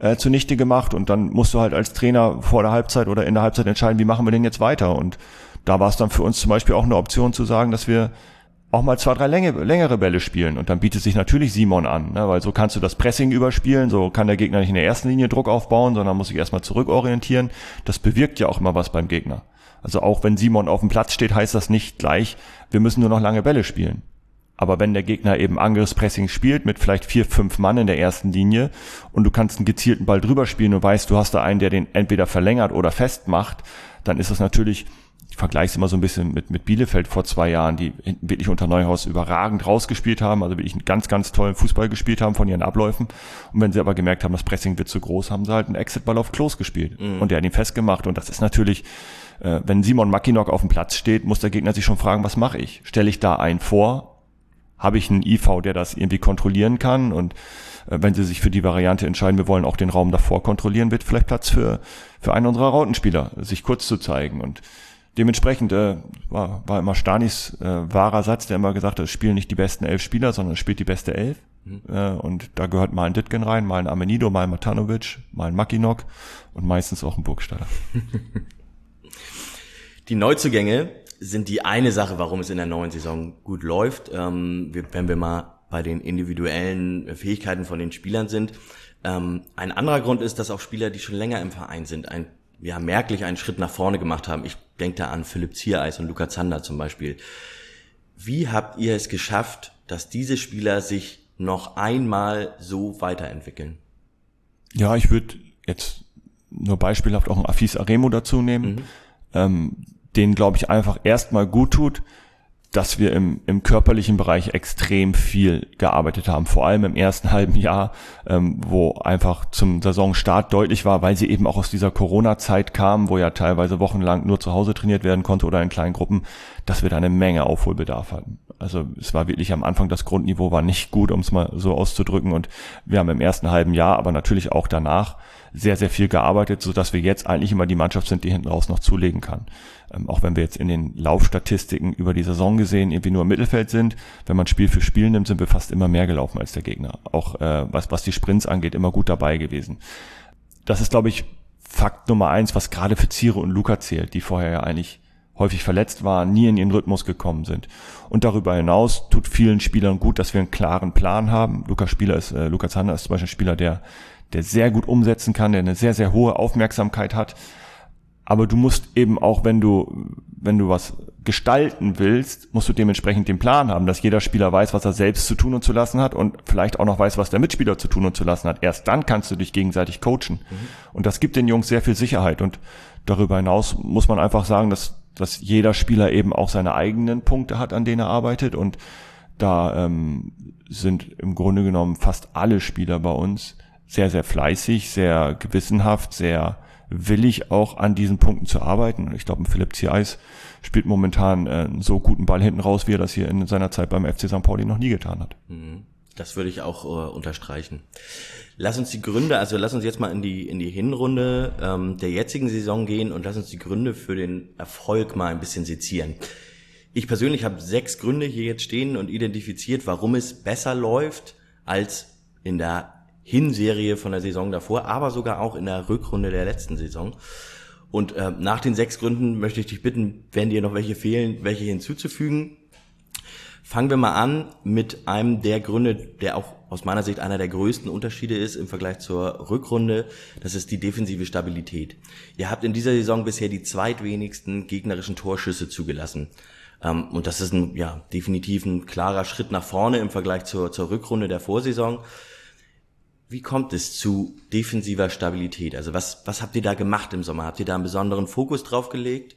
äh, zunichte gemacht. Und dann musst du halt als Trainer vor der Halbzeit oder in der Halbzeit entscheiden, wie machen wir denn jetzt weiter. Und da war es dann für uns zum Beispiel auch eine Option zu sagen, dass wir auch mal zwei, drei Länge, längere Bälle spielen. Und dann bietet sich natürlich Simon an, ne? weil so kannst du das Pressing überspielen, so kann der Gegner nicht in der ersten Linie Druck aufbauen, sondern muss sich erstmal zurückorientieren. Das bewirkt ja auch immer was beim Gegner. Also auch wenn Simon auf dem Platz steht, heißt das nicht gleich, wir müssen nur noch lange Bälle spielen. Aber wenn der Gegner eben Angriffspressing spielt mit vielleicht vier, fünf Mann in der ersten Linie und du kannst einen gezielten Ball drüber spielen und weißt, du hast da einen, der den entweder verlängert oder festmacht, dann ist das natürlich, ich vergleiche es immer so ein bisschen mit, mit Bielefeld vor zwei Jahren, die wirklich unter Neuhaus überragend rausgespielt haben, also wirklich einen ganz, ganz tollen Fußball gespielt haben von ihren Abläufen. Und wenn sie aber gemerkt haben, das Pressing wird zu groß, haben sie halt einen Exitball auf Klos gespielt. Mhm. Und der hat ihn festgemacht. Und das ist natürlich, äh, wenn Simon Mackinock auf dem Platz steht, muss der Gegner sich schon fragen, was mache ich? Stelle ich da einen vor habe ich einen IV, der das irgendwie kontrollieren kann und äh, wenn sie sich für die Variante entscheiden, wir wollen auch den Raum davor kontrollieren, wird vielleicht Platz für, für einen unserer Rautenspieler, sich kurz zu zeigen und dementsprechend äh, war, war immer Stanis äh, wahrer Satz, der immer gesagt hat, es spielen nicht die besten elf Spieler, sondern es spielt die beste elf. Mhm. Äh, und da gehört mal ein Ditgen rein, mal ein Amenido, mal ein Matanovic, mal ein Makinok und meistens auch ein Burgstaller. Die Neuzugänge sind die eine Sache, warum es in der neuen Saison gut läuft. Ähm, wenn wir mal bei den individuellen Fähigkeiten von den Spielern sind. Ähm, ein anderer Grund ist, dass auch Spieler, die schon länger im Verein sind, ein, ja, merklich einen Schritt nach vorne gemacht haben. Ich denke da an Philipp Ziereis und Luca Zander zum Beispiel. Wie habt ihr es geschafft, dass diese Spieler sich noch einmal so weiterentwickeln? Ja, ich würde jetzt nur beispielhaft auch ein Afis Aremo dazu nehmen. Mhm. Ähm, denen, glaube ich, einfach erstmal gut tut, dass wir im, im körperlichen Bereich extrem viel gearbeitet haben, vor allem im ersten halben Jahr, ähm, wo einfach zum Saisonstart deutlich war, weil sie eben auch aus dieser Corona-Zeit kamen, wo ja teilweise wochenlang nur zu Hause trainiert werden konnte oder in kleinen Gruppen, dass wir da eine Menge Aufholbedarf hatten. Also es war wirklich am Anfang, das Grundniveau war nicht gut, um es mal so auszudrücken. Und wir haben im ersten halben Jahr, aber natürlich auch danach, sehr, sehr viel gearbeitet, so dass wir jetzt eigentlich immer die Mannschaft sind, die hinten raus noch zulegen kann. Ähm, auch wenn wir jetzt in den Laufstatistiken über die Saison gesehen irgendwie nur im Mittelfeld sind, wenn man Spiel für Spiel nimmt, sind wir fast immer mehr gelaufen als der Gegner. Auch äh, was, was die Sprints angeht, immer gut dabei gewesen. Das ist, glaube ich, Fakt Nummer eins, was gerade für Ziere und Luca zählt, die vorher ja eigentlich häufig verletzt waren, nie in ihren Rhythmus gekommen sind. Und darüber hinaus tut vielen Spielern gut, dass wir einen klaren Plan haben. Lukas Spieler ist, äh, Lukas Hanna ist zum Beispiel ein Spieler, der, der sehr gut umsetzen kann, der eine sehr, sehr hohe Aufmerksamkeit hat. Aber du musst eben auch, wenn du, wenn du was gestalten willst, musst du dementsprechend den Plan haben, dass jeder Spieler weiß, was er selbst zu tun und zu lassen hat und vielleicht auch noch weiß, was der Mitspieler zu tun und zu lassen hat. Erst dann kannst du dich gegenseitig coachen. Mhm. Und das gibt den Jungs sehr viel Sicherheit. Und darüber hinaus muss man einfach sagen, dass dass jeder Spieler eben auch seine eigenen Punkte hat, an denen er arbeitet. Und da ähm, sind im Grunde genommen fast alle Spieler bei uns sehr, sehr fleißig, sehr gewissenhaft, sehr willig auch an diesen Punkten zu arbeiten. Ich glaube, Philipp Zieis spielt momentan äh, einen so guten Ball hinten raus, wie er das hier in seiner Zeit beim FC St. Pauli noch nie getan hat. Mhm. Das würde ich auch äh, unterstreichen. Lass uns die Gründe, also lass uns jetzt mal in die in die Hinrunde ähm, der jetzigen Saison gehen und lass uns die Gründe für den Erfolg mal ein bisschen sezieren. Ich persönlich habe sechs Gründe hier jetzt stehen und identifiziert, warum es besser läuft als in der Hinserie von der Saison davor, aber sogar auch in der Rückrunde der letzten Saison. Und äh, nach den sechs Gründen möchte ich dich bitten, wenn dir noch welche fehlen, welche hinzuzufügen. Fangen wir mal an mit einem der Gründe, der auch aus meiner Sicht einer der größten Unterschiede ist im Vergleich zur Rückrunde. Das ist die defensive Stabilität. Ihr habt in dieser Saison bisher die zweitwenigsten gegnerischen Torschüsse zugelassen. Ähm, und das ist ein, ja, definitiv ein klarer Schritt nach vorne im Vergleich zur, zur Rückrunde der Vorsaison. Wie kommt es zu defensiver Stabilität? Also was, was habt ihr da gemacht im Sommer? Habt ihr da einen besonderen Fokus drauf gelegt?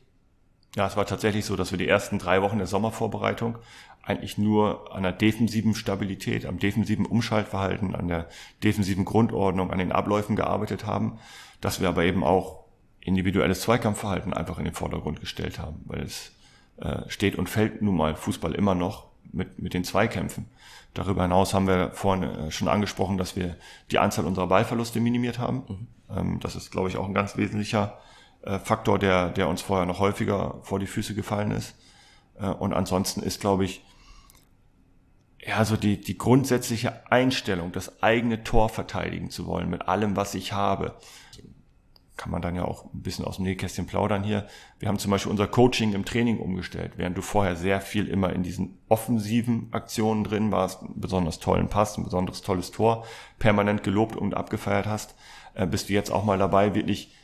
Ja, es war tatsächlich so, dass wir die ersten drei Wochen der Sommervorbereitung eigentlich nur an der defensiven Stabilität, am defensiven Umschaltverhalten, an der defensiven Grundordnung, an den Abläufen gearbeitet haben, dass wir aber eben auch individuelles Zweikampfverhalten einfach in den Vordergrund gestellt haben, weil es äh, steht und fällt nun mal Fußball immer noch mit, mit den Zweikämpfen. Darüber hinaus haben wir vorhin äh, schon angesprochen, dass wir die Anzahl unserer Ballverluste minimiert haben. Mhm. Ähm, das ist, glaube ich, auch ein ganz wesentlicher Faktor, der, der uns vorher noch häufiger vor die Füße gefallen ist. Äh, und ansonsten ist, glaube ich, ja, so die, die grundsätzliche Einstellung, das eigene Tor verteidigen zu wollen mit allem, was ich habe. Kann man dann ja auch ein bisschen aus dem Nähkästchen plaudern hier. Wir haben zum Beispiel unser Coaching im Training umgestellt. Während du vorher sehr viel immer in diesen offensiven Aktionen drin warst, einen besonders tollen Pass, ein besonderes tolles Tor, permanent gelobt und abgefeiert hast, äh, bist du jetzt auch mal dabei, wirklich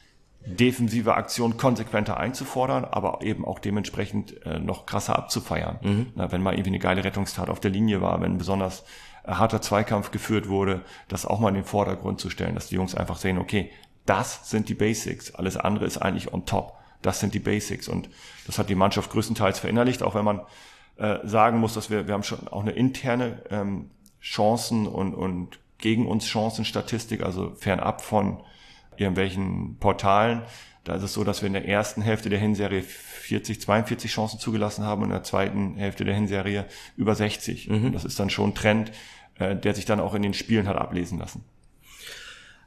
defensive Aktion konsequenter einzufordern, aber eben auch dementsprechend äh, noch krasser abzufeiern. Mhm. Na, wenn mal irgendwie eine geile Rettungstat auf der Linie war, wenn besonders äh, harter Zweikampf geführt wurde, das auch mal in den Vordergrund zu stellen, dass die Jungs einfach sehen, okay, das sind die Basics, alles andere ist eigentlich on top. Das sind die Basics und das hat die Mannschaft größtenteils verinnerlicht, auch wenn man äh, sagen muss, dass wir, wir haben schon auch eine interne ähm, Chancen und, und gegen uns Chancenstatistik, also fernab von irgendwelchen Portalen. Da ist es so, dass wir in der ersten Hälfte der Hinserie 40, 42 Chancen zugelassen haben und in der zweiten Hälfte der Hinserie über 60. Mhm. Das ist dann schon ein Trend, äh, der sich dann auch in den Spielen hat ablesen lassen.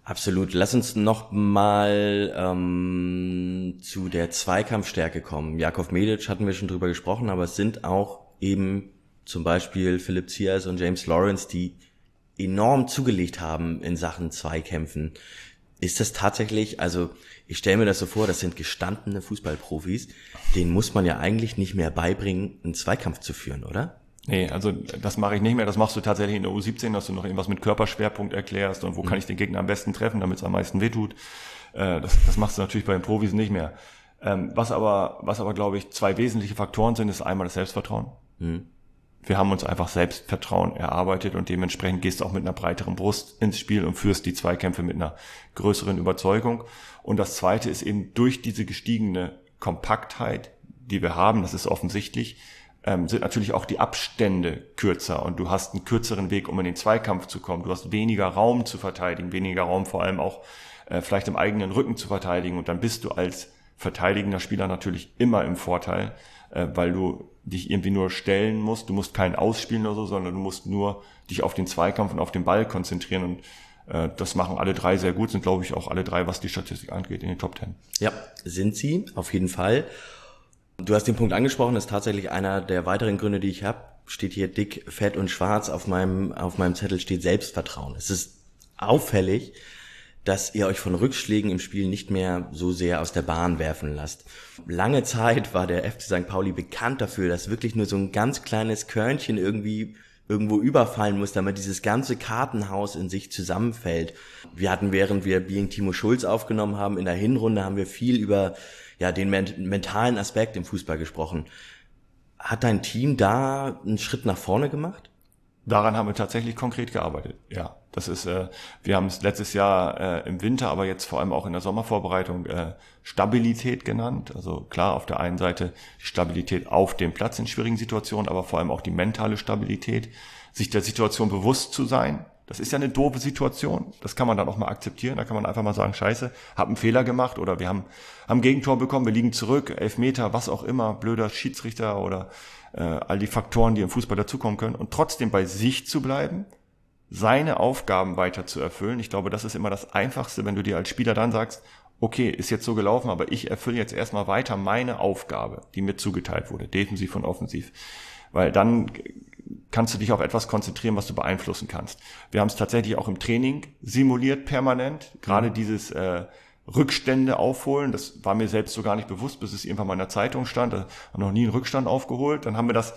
Absolut. Lass uns noch mal ähm, zu der Zweikampfstärke kommen. Jakov Medic hatten wir schon drüber gesprochen, aber es sind auch eben zum Beispiel Philipp Ziers und James Lawrence, die enorm zugelegt haben in Sachen Zweikämpfen. Ist das tatsächlich, also ich stelle mir das so vor, das sind gestandene Fußballprofis, denen muss man ja eigentlich nicht mehr beibringen, einen Zweikampf zu führen, oder? Nee, also das mache ich nicht mehr. Das machst du tatsächlich in der U17, dass du noch irgendwas mit Körperschwerpunkt erklärst und wo mhm. kann ich den Gegner am besten treffen, damit es am meisten wehtut. Äh, das, das machst du natürlich bei den Profis nicht mehr. Ähm, was aber, was aber glaube ich zwei wesentliche Faktoren sind, ist einmal das Selbstvertrauen. Mhm wir haben uns einfach Selbstvertrauen erarbeitet und dementsprechend gehst du auch mit einer breiteren Brust ins Spiel und führst die Zweikämpfe mit einer größeren Überzeugung. Und das zweite ist eben durch diese gestiegene Kompaktheit, die wir haben, das ist offensichtlich, ähm, sind natürlich auch die Abstände kürzer und du hast einen kürzeren Weg, um in den Zweikampf zu kommen. Du hast weniger Raum zu verteidigen, weniger Raum vor allem auch äh, vielleicht im eigenen Rücken zu verteidigen und dann bist du als verteidigender Spieler natürlich immer im Vorteil, äh, weil du dich irgendwie nur stellen musst. Du musst keinen ausspielen oder so, sondern du musst nur dich auf den Zweikampf und auf den Ball konzentrieren und äh, das machen alle drei sehr gut, sind glaube ich auch alle drei, was die Statistik angeht, in den Top Ten. Ja, sind sie, auf jeden Fall. Du hast den Punkt angesprochen, ist tatsächlich einer der weiteren Gründe, die ich habe. Steht hier dick, fett und schwarz auf meinem, auf meinem Zettel steht Selbstvertrauen. Es ist auffällig, dass ihr euch von Rückschlägen im Spiel nicht mehr so sehr aus der Bahn werfen lasst. Lange Zeit war der FC St. Pauli bekannt dafür, dass wirklich nur so ein ganz kleines Körnchen irgendwie irgendwo überfallen muss, damit dieses ganze Kartenhaus in sich zusammenfällt. Wir hatten, während wir Being Timo Schulz aufgenommen haben, in der Hinrunde haben wir viel über ja, den mentalen Aspekt im Fußball gesprochen. Hat dein Team da einen Schritt nach vorne gemacht? Daran haben wir tatsächlich konkret gearbeitet, ja. Das ist, äh, wir haben es letztes Jahr äh, im Winter, aber jetzt vor allem auch in der Sommervorbereitung äh, Stabilität genannt. Also klar, auf der einen Seite die Stabilität auf dem Platz in schwierigen Situationen, aber vor allem auch die mentale Stabilität, sich der Situation bewusst zu sein. Das ist ja eine doofe Situation. Das kann man dann auch mal akzeptieren. Da kann man einfach mal sagen, scheiße, hab einen Fehler gemacht oder wir haben, haben Gegentor bekommen, wir liegen zurück, elf Meter, was auch immer, blöder Schiedsrichter oder äh, all die Faktoren, die im Fußball dazukommen können. Und trotzdem bei sich zu bleiben seine Aufgaben weiter zu erfüllen. Ich glaube, das ist immer das Einfachste, wenn du dir als Spieler dann sagst, okay, ist jetzt so gelaufen, aber ich erfülle jetzt erstmal weiter meine Aufgabe, die mir zugeteilt wurde, defensiv und offensiv. Weil dann kannst du dich auf etwas konzentrieren, was du beeinflussen kannst. Wir haben es tatsächlich auch im Training simuliert permanent. Gerade dieses äh, Rückstände aufholen, das war mir selbst so gar nicht bewusst, bis es irgendwann mal in der Zeitung stand. Da haben noch nie einen Rückstand aufgeholt. Dann haben wir das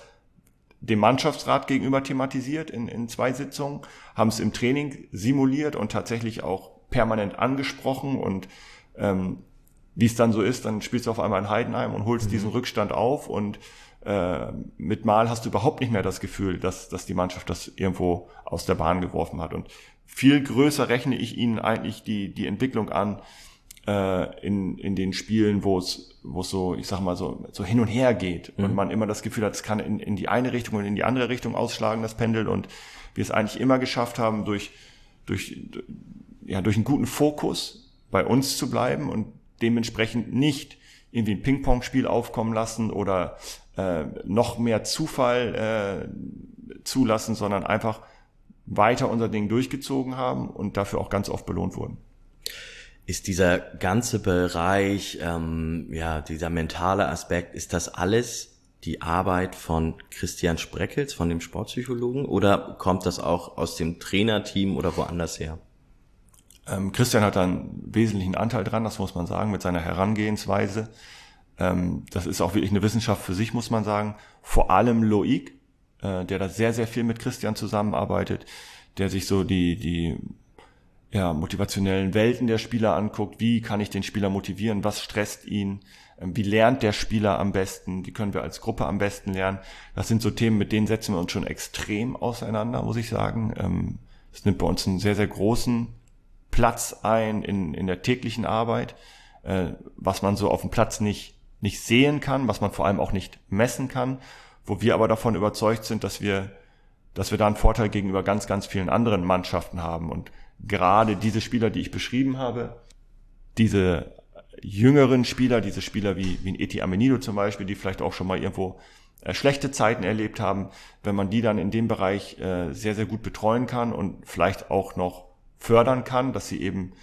dem Mannschaftsrat gegenüber thematisiert in, in zwei Sitzungen, haben es im Training simuliert und tatsächlich auch permanent angesprochen und ähm, wie es dann so ist, dann spielst du auf einmal in Heidenheim und holst mhm. diesen Rückstand auf und äh, mit Mal hast du überhaupt nicht mehr das Gefühl, dass, dass die Mannschaft das irgendwo aus der Bahn geworfen hat. Und viel größer rechne ich ihnen eigentlich die, die Entwicklung an, äh, in, in den Spielen, wo es, wo es so, ich sag mal, so, so hin und her geht mhm. und man immer das Gefühl hat, es kann in, in die eine Richtung und in die andere Richtung ausschlagen, das Pendel, und wir es eigentlich immer geschafft haben, durch, durch, ja, durch einen guten Fokus bei uns zu bleiben und dementsprechend nicht irgendwie ein Ping-Pong-Spiel aufkommen lassen oder äh, noch mehr Zufall äh, zulassen, sondern einfach weiter unser Ding durchgezogen haben und dafür auch ganz oft belohnt wurden ist dieser ganze Bereich, ähm, ja, dieser mentale Aspekt, ist das alles die Arbeit von Christian Spreckels, von dem Sportpsychologen, oder kommt das auch aus dem Trainerteam oder woanders her? Ähm, Christian hat da einen wesentlichen Anteil dran, das muss man sagen, mit seiner Herangehensweise. Ähm, das ist auch wirklich eine Wissenschaft für sich, muss man sagen. Vor allem Loic, äh, der da sehr, sehr viel mit Christian zusammenarbeitet, der sich so die, die ja, motivationellen Welten der Spieler anguckt. Wie kann ich den Spieler motivieren? Was stresst ihn? Ähm, wie lernt der Spieler am besten? Wie können wir als Gruppe am besten lernen? Das sind so Themen, mit denen setzen wir uns schon extrem auseinander, muss ich sagen. Ähm, es nimmt bei uns einen sehr, sehr großen Platz ein in, in der täglichen Arbeit, äh, was man so auf dem Platz nicht, nicht sehen kann, was man vor allem auch nicht messen kann, wo wir aber davon überzeugt sind, dass wir, dass wir da einen Vorteil gegenüber ganz, ganz vielen anderen Mannschaften haben. Und gerade diese Spieler, die ich beschrieben habe, diese jüngeren Spieler, diese Spieler wie, wie ein Eti Amenido zum Beispiel, die vielleicht auch schon mal irgendwo äh, schlechte Zeiten erlebt haben, wenn man die dann in dem Bereich äh, sehr, sehr gut betreuen kann und vielleicht auch noch fördern kann, dass sie eben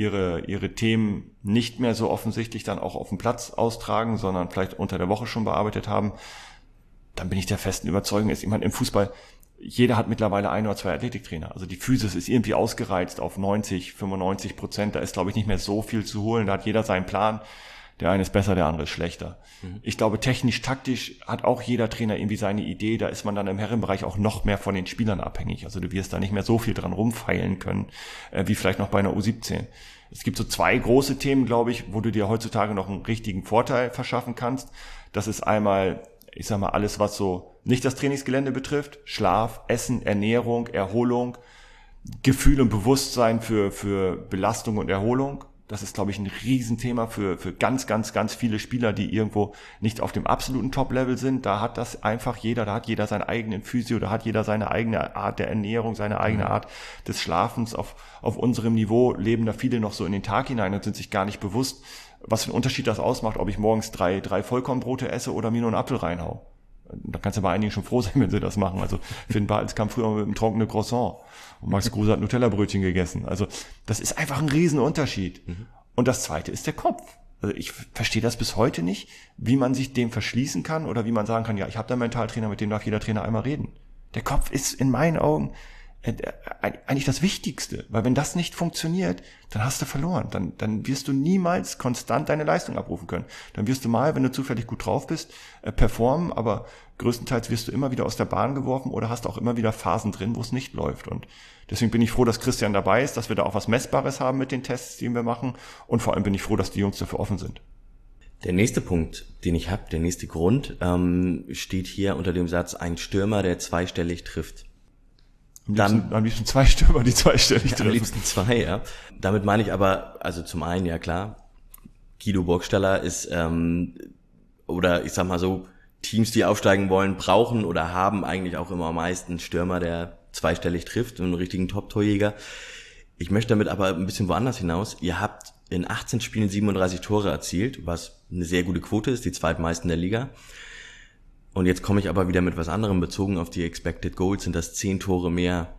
ihre, ihre Themen nicht mehr so offensichtlich dann auch auf dem Platz austragen, sondern vielleicht unter der Woche schon bearbeitet haben, dann bin ich der festen Überzeugung, ist, meine, im Fußball jeder hat mittlerweile ein oder zwei Athletiktrainer. Also die Physis ist irgendwie ausgereizt auf 90, 95 Prozent. Da ist, glaube ich, nicht mehr so viel zu holen. Da hat jeder seinen Plan. Der eine ist besser, der andere ist schlechter. Mhm. Ich glaube, technisch, taktisch hat auch jeder Trainer irgendwie seine Idee. Da ist man dann im Herrenbereich auch noch mehr von den Spielern abhängig. Also du wirst da nicht mehr so viel dran rumfeilen können, äh, wie vielleicht noch bei einer U17. Es gibt so zwei große Themen, glaube ich, wo du dir heutzutage noch einen richtigen Vorteil verschaffen kannst. Das ist einmal ich sag mal, alles, was so nicht das Trainingsgelände betrifft, Schlaf, Essen, Ernährung, Erholung, Gefühl und Bewusstsein für, für Belastung und Erholung. Das ist, glaube ich, ein Riesenthema für, für ganz, ganz, ganz viele Spieler, die irgendwo nicht auf dem absoluten Top-Level sind. Da hat das einfach jeder, da hat jeder seinen eigenen Physio, da hat jeder seine eigene Art der Ernährung, seine eigene. Art des Schlafens. Auf, auf unserem Niveau leben da viele noch so in den Tag hinein und sind sich gar nicht bewusst, was für einen Unterschied das ausmacht, ob ich morgens drei, drei Vollkornbrote esse oder mir nur einen Apfel reinhau. Da kannst du bei einigen schon froh sein, wenn sie das machen. Also Finn Bartels kam früher mit einem trockenen Croissant und Max Kruse hat Nutella-Brötchen gegessen. Also das ist einfach ein Riesenunterschied. Mhm. Und das zweite ist der Kopf. Also ich verstehe das bis heute nicht, wie man sich dem verschließen kann oder wie man sagen kann, ja, ich habe da einen Mentaltrainer, mit dem darf jeder Trainer einmal reden. Der Kopf ist in meinen Augen eigentlich das Wichtigste, weil wenn das nicht funktioniert, dann hast du verloren. Dann, dann wirst du niemals konstant deine Leistung abrufen können. Dann wirst du mal, wenn du zufällig gut drauf bist, äh, performen, aber größtenteils wirst du immer wieder aus der Bahn geworfen oder hast auch immer wieder Phasen drin, wo es nicht läuft. Und deswegen bin ich froh, dass Christian dabei ist, dass wir da auch was Messbares haben mit den Tests, die wir machen. Und vor allem bin ich froh, dass die Jungs dafür offen sind. Der nächste Punkt, den ich habe, der nächste Grund, ähm, steht hier unter dem Satz, ein Stürmer, der zweistellig trifft. Liebsten, dann, am liebsten zwei Stürmer, die zweistellig treffen. Am liebsten zwei, ja. Damit meine ich aber, also zum einen, ja klar, Guido Burgstaller ist, ähm, oder ich sag mal so, Teams, die aufsteigen wollen, brauchen oder haben eigentlich auch immer am meisten Stürmer, der zweistellig trifft, einen richtigen Top-Torjäger. Ich möchte damit aber ein bisschen woanders hinaus. Ihr habt in 18 Spielen 37 Tore erzielt, was eine sehr gute Quote ist, die zweitmeisten der Liga. Und jetzt komme ich aber wieder mit was anderem bezogen auf die Expected Goals, sind das zehn Tore mehr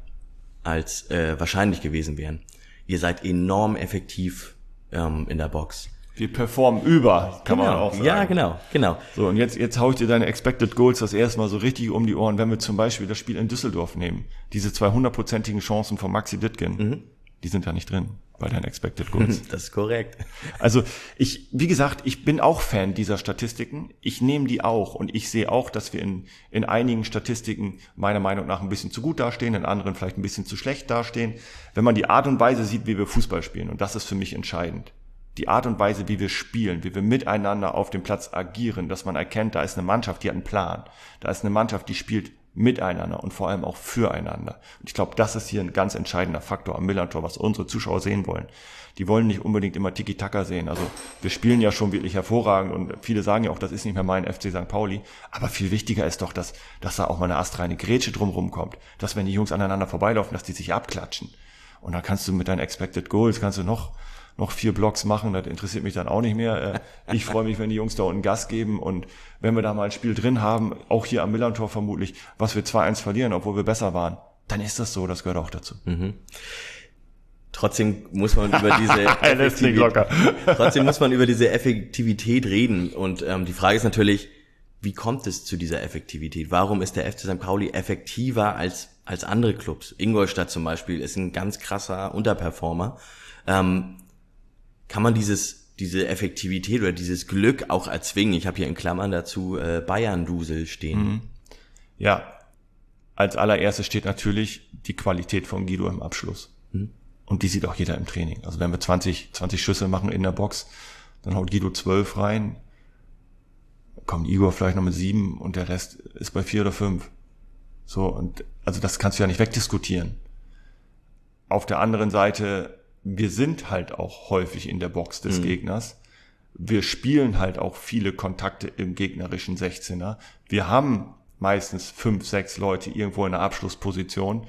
als äh, wahrscheinlich gewesen wären. Ihr seid enorm effektiv ähm, in der Box. Wir performen über, kann genau. man auch sagen. Ja, genau, genau. So, und jetzt, jetzt hau ich dir deine Expected Goals das erste Mal so richtig um die Ohren, wenn wir zum Beispiel das Spiel in Düsseldorf nehmen. Diese 200-prozentigen Chancen von Maxi Dittgen, mhm. Die sind ja nicht drin bei deinen Expected Goals. Das ist korrekt. Also ich, wie gesagt, ich bin auch Fan dieser Statistiken. Ich nehme die auch und ich sehe auch, dass wir in, in einigen Statistiken meiner Meinung nach ein bisschen zu gut dastehen, in anderen vielleicht ein bisschen zu schlecht dastehen. Wenn man die Art und Weise sieht, wie wir Fußball spielen, und das ist für mich entscheidend. Die Art und Weise, wie wir spielen, wie wir miteinander auf dem Platz agieren, dass man erkennt, da ist eine Mannschaft, die hat einen Plan. Da ist eine Mannschaft, die spielt miteinander und vor allem auch füreinander. Und ich glaube, das ist hier ein ganz entscheidender Faktor am Millantor, was unsere Zuschauer sehen wollen. Die wollen nicht unbedingt immer Tiki-Taka sehen. Also wir spielen ja schon wirklich hervorragend und viele sagen ja auch, das ist nicht mehr mein FC St. Pauli. Aber viel wichtiger ist doch, dass, dass da auch mal eine astreine Grätsche drumherum kommt. Dass wenn die Jungs aneinander vorbeilaufen, dass die sich abklatschen. Und dann kannst du mit deinen Expected Goals, kannst du noch noch vier Blocks machen, das interessiert mich dann auch nicht mehr. Äh, ich freue mich, wenn die Jungs da unten Gas geben und wenn wir da mal ein Spiel drin haben, auch hier am Millantor vermutlich, was wir 2-1 verlieren, obwohl wir besser waren, dann ist das so, das gehört auch dazu. Mhm. Trotzdem muss man über diese Effektivität, trotzdem muss man über diese Effektivität reden und ähm, die Frage ist natürlich, wie kommt es zu dieser Effektivität? Warum ist der FC St. Pauli effektiver als als andere Clubs? Ingolstadt zum Beispiel ist ein ganz krasser Unterperformer. Ähm, kann man dieses diese Effektivität oder dieses Glück auch erzwingen. Ich habe hier in Klammern dazu äh, Bayern-Dusel stehen. Mhm. Ja, als allererstes steht natürlich die Qualität von Guido im Abschluss. Mhm. Und die sieht auch jeder im Training. Also wenn wir 20, 20 Schüsse machen in der Box, dann haut Guido 12 rein, kommt Igor vielleicht noch mit sieben und der Rest ist bei vier oder fünf. So, und also das kannst du ja nicht wegdiskutieren. Auf der anderen Seite, wir sind halt auch häufig in der Box des mhm. Gegners. Wir spielen halt auch viele Kontakte im gegnerischen 16er. Wir haben meistens fünf, sechs Leute irgendwo in der Abschlussposition.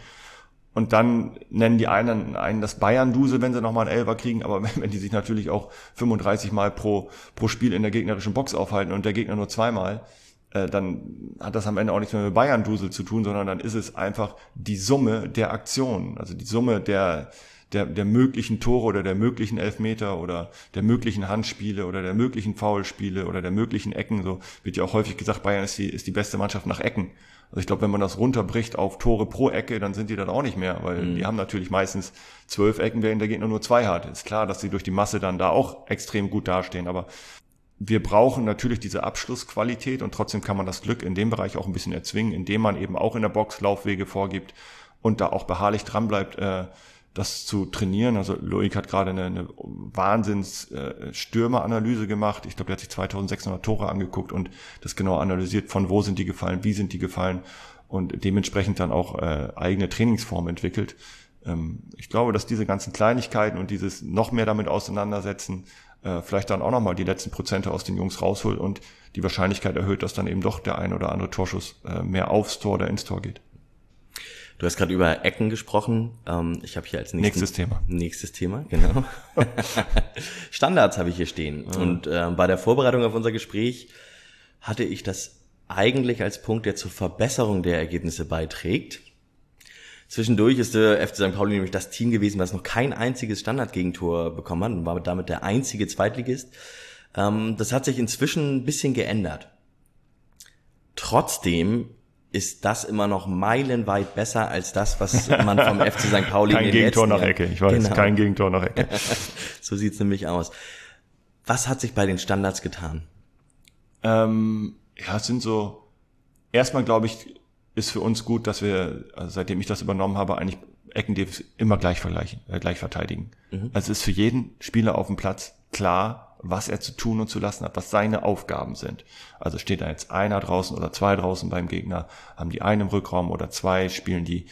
Und dann nennen die einen, einen das Bayern-Dusel, wenn sie nochmal einen Elfer kriegen, aber wenn, wenn die sich natürlich auch 35 Mal pro, pro Spiel in der gegnerischen Box aufhalten und der Gegner nur zweimal, äh, dann hat das am Ende auch nichts mehr mit Bayern-Dusel zu tun, sondern dann ist es einfach die Summe der Aktionen, also die Summe der, der, der möglichen Tore oder der möglichen Elfmeter oder der möglichen Handspiele oder der möglichen Foulspiele oder der möglichen Ecken. So wird ja auch häufig gesagt, Bayern ist die, ist die beste Mannschaft nach Ecken. Also ich glaube, wenn man das runterbricht auf Tore pro Ecke, dann sind die dann auch nicht mehr, weil mhm. die haben natürlich meistens zwölf Ecken, während der Gegner nur zwei hat. Ist klar, dass sie durch die Masse dann da auch extrem gut dastehen, aber wir brauchen natürlich diese Abschlussqualität und trotzdem kann man das Glück in dem Bereich auch ein bisschen erzwingen, indem man eben auch in der Box Laufwege vorgibt und da auch beharrlich dranbleibt, äh, das zu trainieren. Also Loic hat gerade eine, eine wahnsinns äh, gemacht. Ich glaube, er hat sich 2600 Tore angeguckt und das genau analysiert, von wo sind die gefallen, wie sind die gefallen und dementsprechend dann auch äh, eigene Trainingsformen entwickelt. Ähm, ich glaube, dass diese ganzen Kleinigkeiten und dieses noch mehr damit auseinandersetzen äh, vielleicht dann auch nochmal die letzten Prozente aus den Jungs rausholt und die Wahrscheinlichkeit erhöht, dass dann eben doch der ein oder andere Torschuss äh, mehr aufs Tor oder ins Tor geht. Du hast gerade über Ecken gesprochen. Ähm, ich habe hier als nächsten, nächstes Thema. Nächstes Thema, genau. Standards habe ich hier stehen. Mhm. Und äh, bei der Vorbereitung auf unser Gespräch hatte ich das eigentlich als Punkt, der zur Verbesserung der Ergebnisse beiträgt. Zwischendurch ist der FC St. Pauli nämlich das Team gewesen, das noch kein einziges Standardgegentor bekommen hat und war damit der einzige Zweitligist. Ähm, das hat sich inzwischen ein bisschen geändert. Trotzdem ist das immer noch meilenweit besser als das, was man vom FC St. Pauli kein in den Gegentor nach Ecke, ich weiß, genau. kein Gegentor nach Ecke. so sieht's nämlich aus. Was hat sich bei den Standards getan? Ähm, ja, es sind so, erstmal glaube ich, ist für uns gut, dass wir, also seitdem ich das übernommen habe, eigentlich Ecken immer gleich vergleichen, äh, gleich verteidigen. Mhm. Also es ist für jeden Spieler auf dem Platz klar, was er zu tun und zu lassen hat, was seine Aufgaben sind. Also steht da jetzt einer draußen oder zwei draußen beim Gegner, haben die einen im Rückraum oder zwei, spielen die,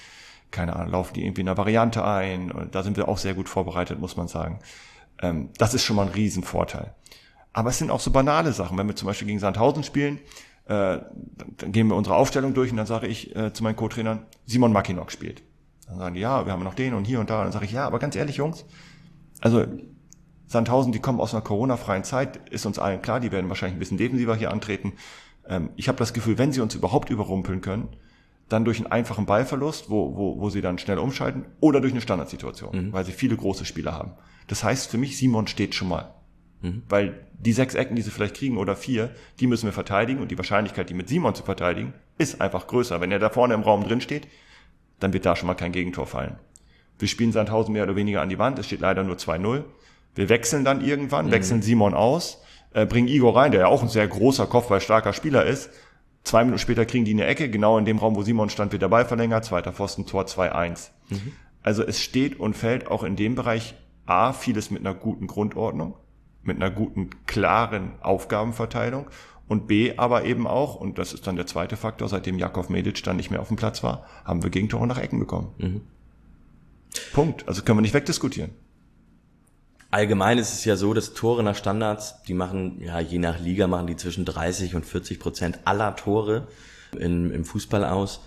keine Ahnung, laufen die irgendwie in einer Variante ein. Und da sind wir auch sehr gut vorbereitet, muss man sagen. Ähm, das ist schon mal ein Riesenvorteil. Aber es sind auch so banale Sachen. Wenn wir zum Beispiel gegen Sandhausen spielen, äh, dann gehen wir unsere Aufstellung durch und dann sage ich äh, zu meinen Co-Trainern, Simon Mackinock spielt. Dann sagen die, ja, wir haben noch den und hier und da. Und dann sage ich, ja, aber ganz ehrlich, Jungs, also Sandhausen, die kommen aus einer Corona-freien Zeit, ist uns allen klar, die werden wahrscheinlich ein bisschen defensiver hier antreten. Ähm, ich habe das Gefühl, wenn sie uns überhaupt überrumpeln können, dann durch einen einfachen Ballverlust, wo, wo, wo sie dann schnell umschalten, oder durch eine Standardsituation, mhm. weil sie viele große Spieler haben. Das heißt für mich, Simon steht schon mal. Mhm. Weil die sechs Ecken, die sie vielleicht kriegen, oder vier, die müssen wir verteidigen und die Wahrscheinlichkeit, die mit Simon zu verteidigen, ist einfach größer. Wenn er da vorne im Raum drin steht, dann wird da schon mal kein Gegentor fallen. Wir spielen Sandhausen mehr oder weniger an die Wand, es steht leider nur 2-0. Wir wechseln dann irgendwann, mhm. wechseln Simon aus, äh, bringen Igor rein, der ja auch ein sehr großer, kopfballstarker Spieler ist. Zwei Minuten später kriegen die eine Ecke, genau in dem Raum, wo Simon stand, wird der Ball verlängert, zweiter Pfosten, Tor 2-1. Mhm. Also es steht und fällt auch in dem Bereich A, vieles mit einer guten Grundordnung, mit einer guten, klaren Aufgabenverteilung und B, aber eben auch, und das ist dann der zweite Faktor, seitdem Jakov Medic dann nicht mehr auf dem Platz war, haben wir Gegentore nach Ecken bekommen. Mhm. Punkt. Also können wir nicht wegdiskutieren. Allgemein ist es ja so, dass Tore nach Standards, die machen, ja, je nach Liga machen die zwischen 30 und 40 Prozent aller Tore in, im Fußball aus.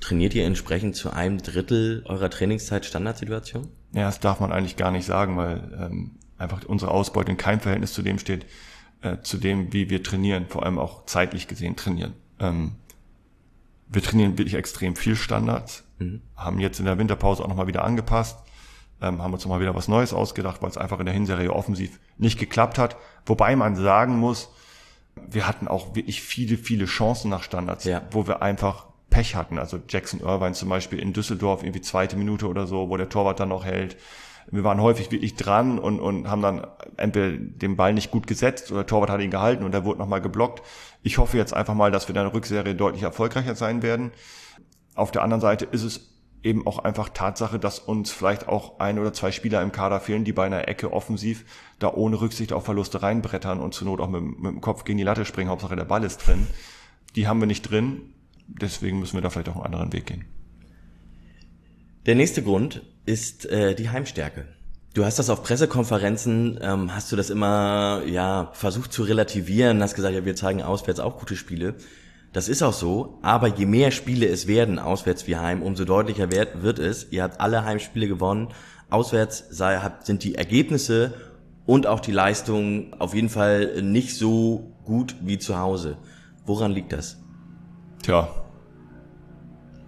Trainiert ihr entsprechend zu einem Drittel eurer Trainingszeit Standardsituation? Ja, das darf man eigentlich gar nicht sagen, weil ähm, einfach unsere Ausbeute in keinem Verhältnis zu dem steht, äh, zu dem, wie wir trainieren, vor allem auch zeitlich gesehen trainieren. Ähm, wir trainieren wirklich extrem viel Standards, mhm. haben jetzt in der Winterpause auch nochmal wieder angepasst ähm, haben uns mal wieder was Neues ausgedacht, weil es einfach in der Hinserie offensiv nicht geklappt hat. Wobei man sagen muss, wir hatten auch wirklich viele, viele Chancen nach Standards, ja. wo wir einfach Pech hatten. Also Jackson Irvine zum Beispiel in Düsseldorf, irgendwie zweite Minute oder so, wo der Torwart dann noch hält. Wir waren häufig wirklich dran und, und haben dann entweder den Ball nicht gut gesetzt oder der Torwart hat ihn gehalten und er wurde nochmal geblockt. Ich hoffe jetzt einfach mal, dass wir in der Rückserie deutlich erfolgreicher sein werden. Auf der anderen Seite ist es eben auch einfach Tatsache, dass uns vielleicht auch ein oder zwei Spieler im Kader fehlen, die bei einer Ecke offensiv da ohne Rücksicht auf Verluste reinbrettern und zur Not auch mit, mit dem Kopf gegen die Latte springen, Hauptsache der Ball ist drin. Die haben wir nicht drin, deswegen müssen wir da vielleicht auch einen anderen Weg gehen. Der nächste Grund ist äh, die Heimstärke. Du hast das auf Pressekonferenzen, ähm, hast du das immer ja versucht zu relativieren, hast gesagt, ja, wir zeigen auswärts auch gute Spiele. Das ist auch so, aber je mehr Spiele es werden, auswärts wie heim, umso deutlicher wird, es. Ihr habt alle Heimspiele gewonnen. Auswärts sei, sind die Ergebnisse und auch die Leistungen auf jeden Fall nicht so gut wie zu Hause. Woran liegt das? Tja,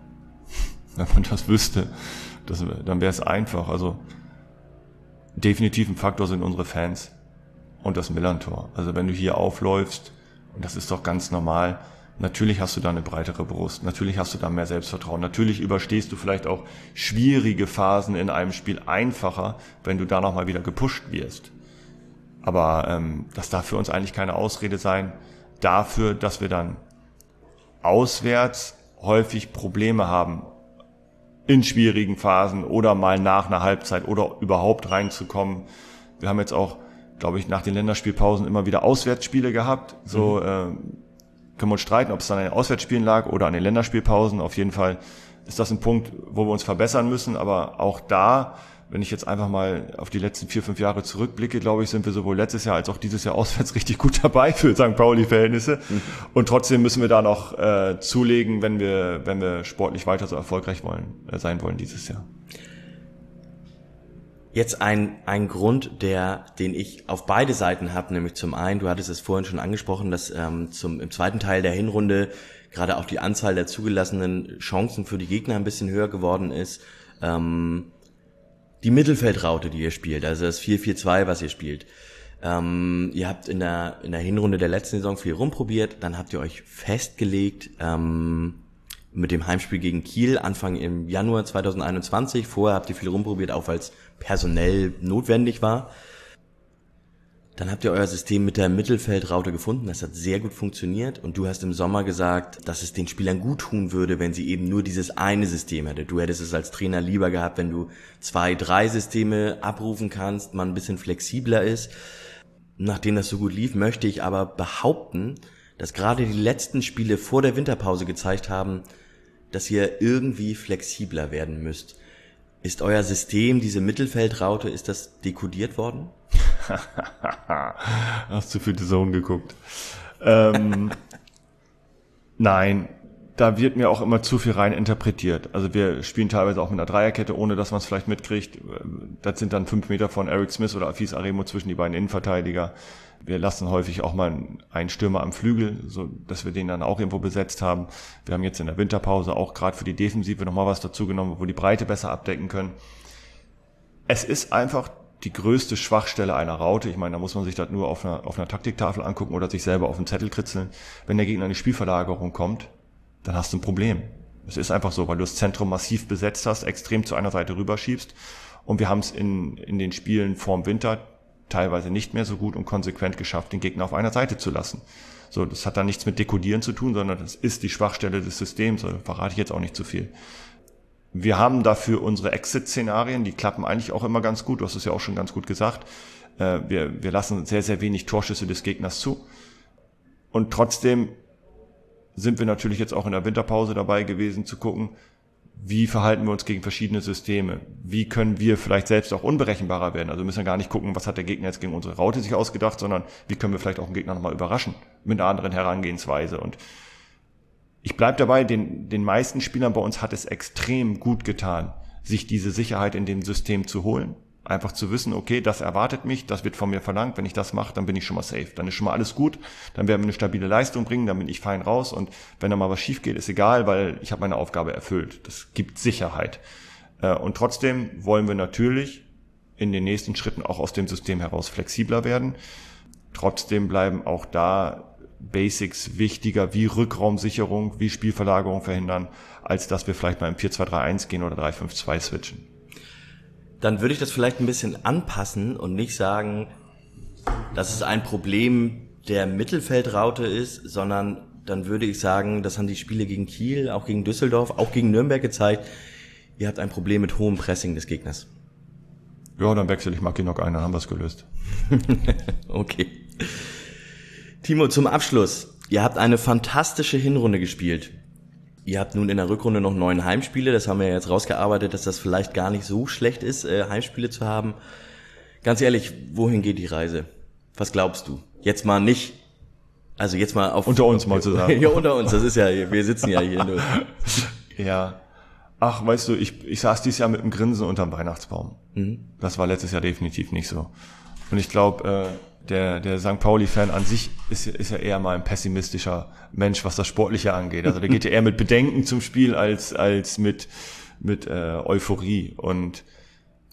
wenn man das wüsste, das, dann wäre es einfach. Also definitiv ein Faktor sind unsere Fans und das Millantor. Also wenn du hier aufläufst, und das ist doch ganz normal, Natürlich hast du da eine breitere Brust, natürlich hast du da mehr Selbstvertrauen, natürlich überstehst du vielleicht auch schwierige Phasen in einem Spiel einfacher, wenn du da nochmal wieder gepusht wirst. Aber ähm, das darf für uns eigentlich keine Ausrede sein dafür, dass wir dann auswärts häufig Probleme haben, in schwierigen Phasen oder mal nach einer Halbzeit oder überhaupt reinzukommen. Wir haben jetzt auch, glaube ich, nach den Länderspielpausen immer wieder Auswärtsspiele gehabt. So mhm. äh, können wir uns streiten, ob es dann an den Auswärtsspielen lag oder an den Länderspielpausen. Auf jeden Fall ist das ein Punkt, wo wir uns verbessern müssen. Aber auch da, wenn ich jetzt einfach mal auf die letzten vier, fünf Jahre zurückblicke, glaube ich, sind wir sowohl letztes Jahr als auch dieses Jahr auswärts richtig gut dabei für St. Pauli-Verhältnisse. Mhm. Und trotzdem müssen wir da noch äh, zulegen, wenn wir, wenn wir sportlich weiter so erfolgreich wollen, äh, sein wollen dieses Jahr. Jetzt ein, ein Grund, der, den ich auf beide Seiten habe, nämlich zum einen, du hattest es vorhin schon angesprochen, dass ähm, zum, im zweiten Teil der Hinrunde gerade auch die Anzahl der zugelassenen Chancen für die Gegner ein bisschen höher geworden ist. Ähm, die Mittelfeldraute, die ihr spielt, also das 4-4-2, was ihr spielt. Ähm, ihr habt in der, in der Hinrunde der letzten Saison viel rumprobiert, dann habt ihr euch festgelegt ähm, mit dem Heimspiel gegen Kiel Anfang im Januar 2021. Vorher habt ihr viel rumprobiert, auch weil es personell notwendig war. Dann habt ihr euer System mit der Mittelfeldraute gefunden. Das hat sehr gut funktioniert. Und du hast im Sommer gesagt, dass es den Spielern gut tun würde, wenn sie eben nur dieses eine System hätte. Du hättest es als Trainer lieber gehabt, wenn du zwei, drei Systeme abrufen kannst, man ein bisschen flexibler ist. Nachdem das so gut lief, möchte ich aber behaupten, dass gerade die letzten Spiele vor der Winterpause gezeigt haben, dass ihr irgendwie flexibler werden müsst. Ist euer System, diese Mittelfeldraute, ist das dekodiert worden? Hast du für die Zone geguckt? Ähm, nein, da wird mir auch immer zu viel rein interpretiert. Also wir spielen teilweise auch mit einer Dreierkette, ohne dass man es vielleicht mitkriegt. Das sind dann fünf Meter von Eric Smith oder Afis Aremo zwischen die beiden Innenverteidiger. Wir lassen häufig auch mal einen Stürmer am Flügel, so dass wir den dann auch irgendwo besetzt haben. Wir haben jetzt in der Winterpause auch gerade für die Defensive nochmal was dazu genommen, wo die Breite besser abdecken können. Es ist einfach die größte Schwachstelle einer Raute. Ich meine, da muss man sich das nur auf einer, auf einer Taktiktafel angucken oder sich selber auf dem Zettel kritzeln. Wenn der Gegner in die Spielverlagerung kommt, dann hast du ein Problem. Es ist einfach so, weil du das Zentrum massiv besetzt hast, extrem zu einer Seite rüberschiebst. Und wir haben es in, in den Spielen vorm Winter teilweise nicht mehr so gut und konsequent geschafft, den Gegner auf einer Seite zu lassen. So, das hat dann nichts mit Dekodieren zu tun, sondern das ist die Schwachstelle des Systems. Also verrate ich jetzt auch nicht zu viel. Wir haben dafür unsere Exit-Szenarien, die klappen eigentlich auch immer ganz gut. Du hast es ja auch schon ganz gut gesagt. Äh, wir, wir lassen sehr, sehr wenig Torschüsse des Gegners zu. Und trotzdem sind wir natürlich jetzt auch in der Winterpause dabei gewesen zu gucken, wie verhalten wir uns gegen verschiedene Systeme? Wie können wir vielleicht selbst auch unberechenbarer werden? Also wir müssen gar nicht gucken, was hat der Gegner jetzt gegen unsere Raute sich ausgedacht, sondern wie können wir vielleicht auch einen Gegner nochmal überraschen mit einer anderen Herangehensweise. Und ich bleib dabei, den, den meisten Spielern bei uns hat es extrem gut getan, sich diese Sicherheit in dem System zu holen Einfach zu wissen, okay, das erwartet mich, das wird von mir verlangt, wenn ich das mache, dann bin ich schon mal safe. Dann ist schon mal alles gut, dann werden wir eine stabile Leistung bringen, dann bin ich fein raus und wenn da mal was schief geht, ist egal, weil ich habe meine Aufgabe erfüllt. Das gibt Sicherheit. Äh, und trotzdem wollen wir natürlich in den nächsten Schritten auch aus dem System heraus flexibler werden. Trotzdem bleiben auch da Basics wichtiger wie Rückraumsicherung, wie Spielverlagerung verhindern, als dass wir vielleicht mal im 4-2-3-1 gehen oder 3-5-2 switchen dann würde ich das vielleicht ein bisschen anpassen und nicht sagen, dass es ein Problem der Mittelfeldraute ist, sondern dann würde ich sagen, das haben die Spiele gegen Kiel, auch gegen Düsseldorf, auch gegen Nürnberg gezeigt, ihr habt ein Problem mit hohem Pressing des Gegners. Ja, dann wechsle ich Mackinock ein, dann haben wir es gelöst. okay. Timo, zum Abschluss. Ihr habt eine fantastische Hinrunde gespielt. Ihr habt nun in der Rückrunde noch neun Heimspiele. Das haben wir jetzt rausgearbeitet, dass das vielleicht gar nicht so schlecht ist, äh, Heimspiele zu haben. Ganz ehrlich, wohin geht die Reise? Was glaubst du? Jetzt mal nicht, also jetzt mal auf... Unter uns mal zu sagen. ja, unter uns. Das ist ja, wir sitzen ja hier nur. ja. Ach, weißt du, ich, ich saß dieses Jahr mit einem Grinsen unterm Weihnachtsbaum. Mhm. Das war letztes Jahr definitiv nicht so. Und ich glaube, äh, der, der St. Pauli-Fan an sich ist, ist ja eher mal ein pessimistischer Mensch, was das Sportliche angeht. Also der geht ja eher mit Bedenken zum Spiel als, als mit, mit äh, Euphorie. Und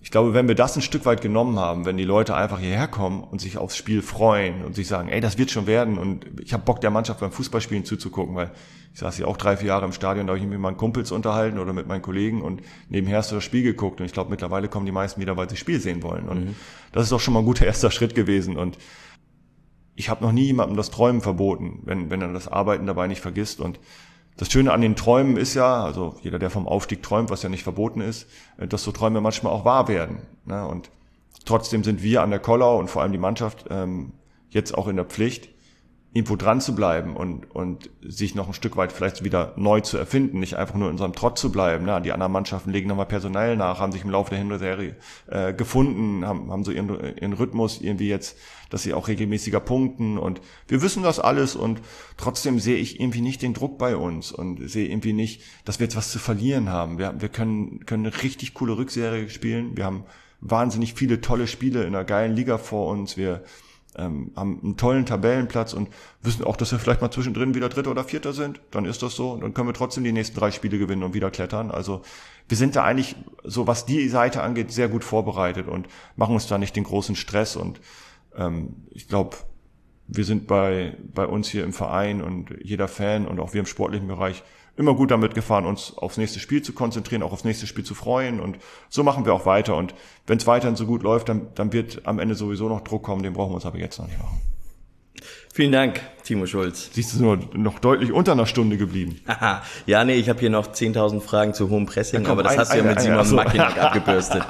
ich glaube, wenn wir das ein Stück weit genommen haben, wenn die Leute einfach hierher kommen und sich aufs Spiel freuen und sich sagen, ey, das wird schon werden und ich habe Bock der Mannschaft beim Fußballspielen zuzugucken, weil ich saß ja auch drei, vier Jahre im Stadion, da habe ich mich mit meinen Kumpels unterhalten oder mit meinen Kollegen und nebenher hast du das Spiel geguckt und ich glaube, mittlerweile kommen die meisten wieder, weil sie Spiel sehen wollen und mhm. das ist doch schon mal ein guter erster Schritt gewesen und ich habe noch nie jemandem das Träumen verboten, wenn, wenn er das Arbeiten dabei nicht vergisst und das Schöne an den Träumen ist ja, also jeder, der vom Aufstieg träumt, was ja nicht verboten ist, äh, dass so Träume manchmal auch wahr werden. Ne? Und trotzdem sind wir an der Kollau und vor allem die Mannschaft ähm, jetzt auch in der Pflicht, irgendwo dran zu bleiben und, und sich noch ein Stück weit vielleicht wieder neu zu erfinden, nicht einfach nur in unserem Trott zu bleiben. Ne? Die anderen Mannschaften legen nochmal personell nach, haben sich im Laufe der Hinserie äh, gefunden, haben, haben so ihren, ihren Rhythmus irgendwie jetzt, dass sie auch regelmäßiger punkten und wir wissen das alles und trotzdem sehe ich irgendwie nicht den Druck bei uns und sehe irgendwie nicht, dass wir jetzt was zu verlieren haben. Wir, wir können, können eine richtig coole Rückserie spielen. Wir haben wahnsinnig viele tolle Spiele in einer geilen Liga vor uns. Wir ähm, haben einen tollen Tabellenplatz und wissen auch, dass wir vielleicht mal zwischendrin wieder Dritter oder Vierter sind, dann ist das so. Dann können wir trotzdem die nächsten drei Spiele gewinnen und wieder klettern. Also wir sind da eigentlich, so was die Seite angeht, sehr gut vorbereitet und machen uns da nicht den großen Stress. Und ähm, ich glaube, wir sind bei, bei uns hier im Verein und jeder Fan und auch wir im sportlichen Bereich immer gut damit gefahren, uns aufs nächste Spiel zu konzentrieren, auch aufs nächste Spiel zu freuen. Und so machen wir auch weiter. Und wenn es weiterhin so gut läuft, dann, dann wird am Ende sowieso noch Druck kommen. Den brauchen wir uns aber jetzt noch nicht machen. Vielen Dank, Timo Schulz. Siehst du nur noch deutlich unter einer Stunde geblieben. ja, nee, ich habe hier noch 10.000 Fragen zu hohem Pressing, aber das ein, hast du ja mit Simon so. Mackinac abgebürstet.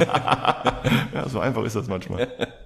ja, so einfach ist das manchmal.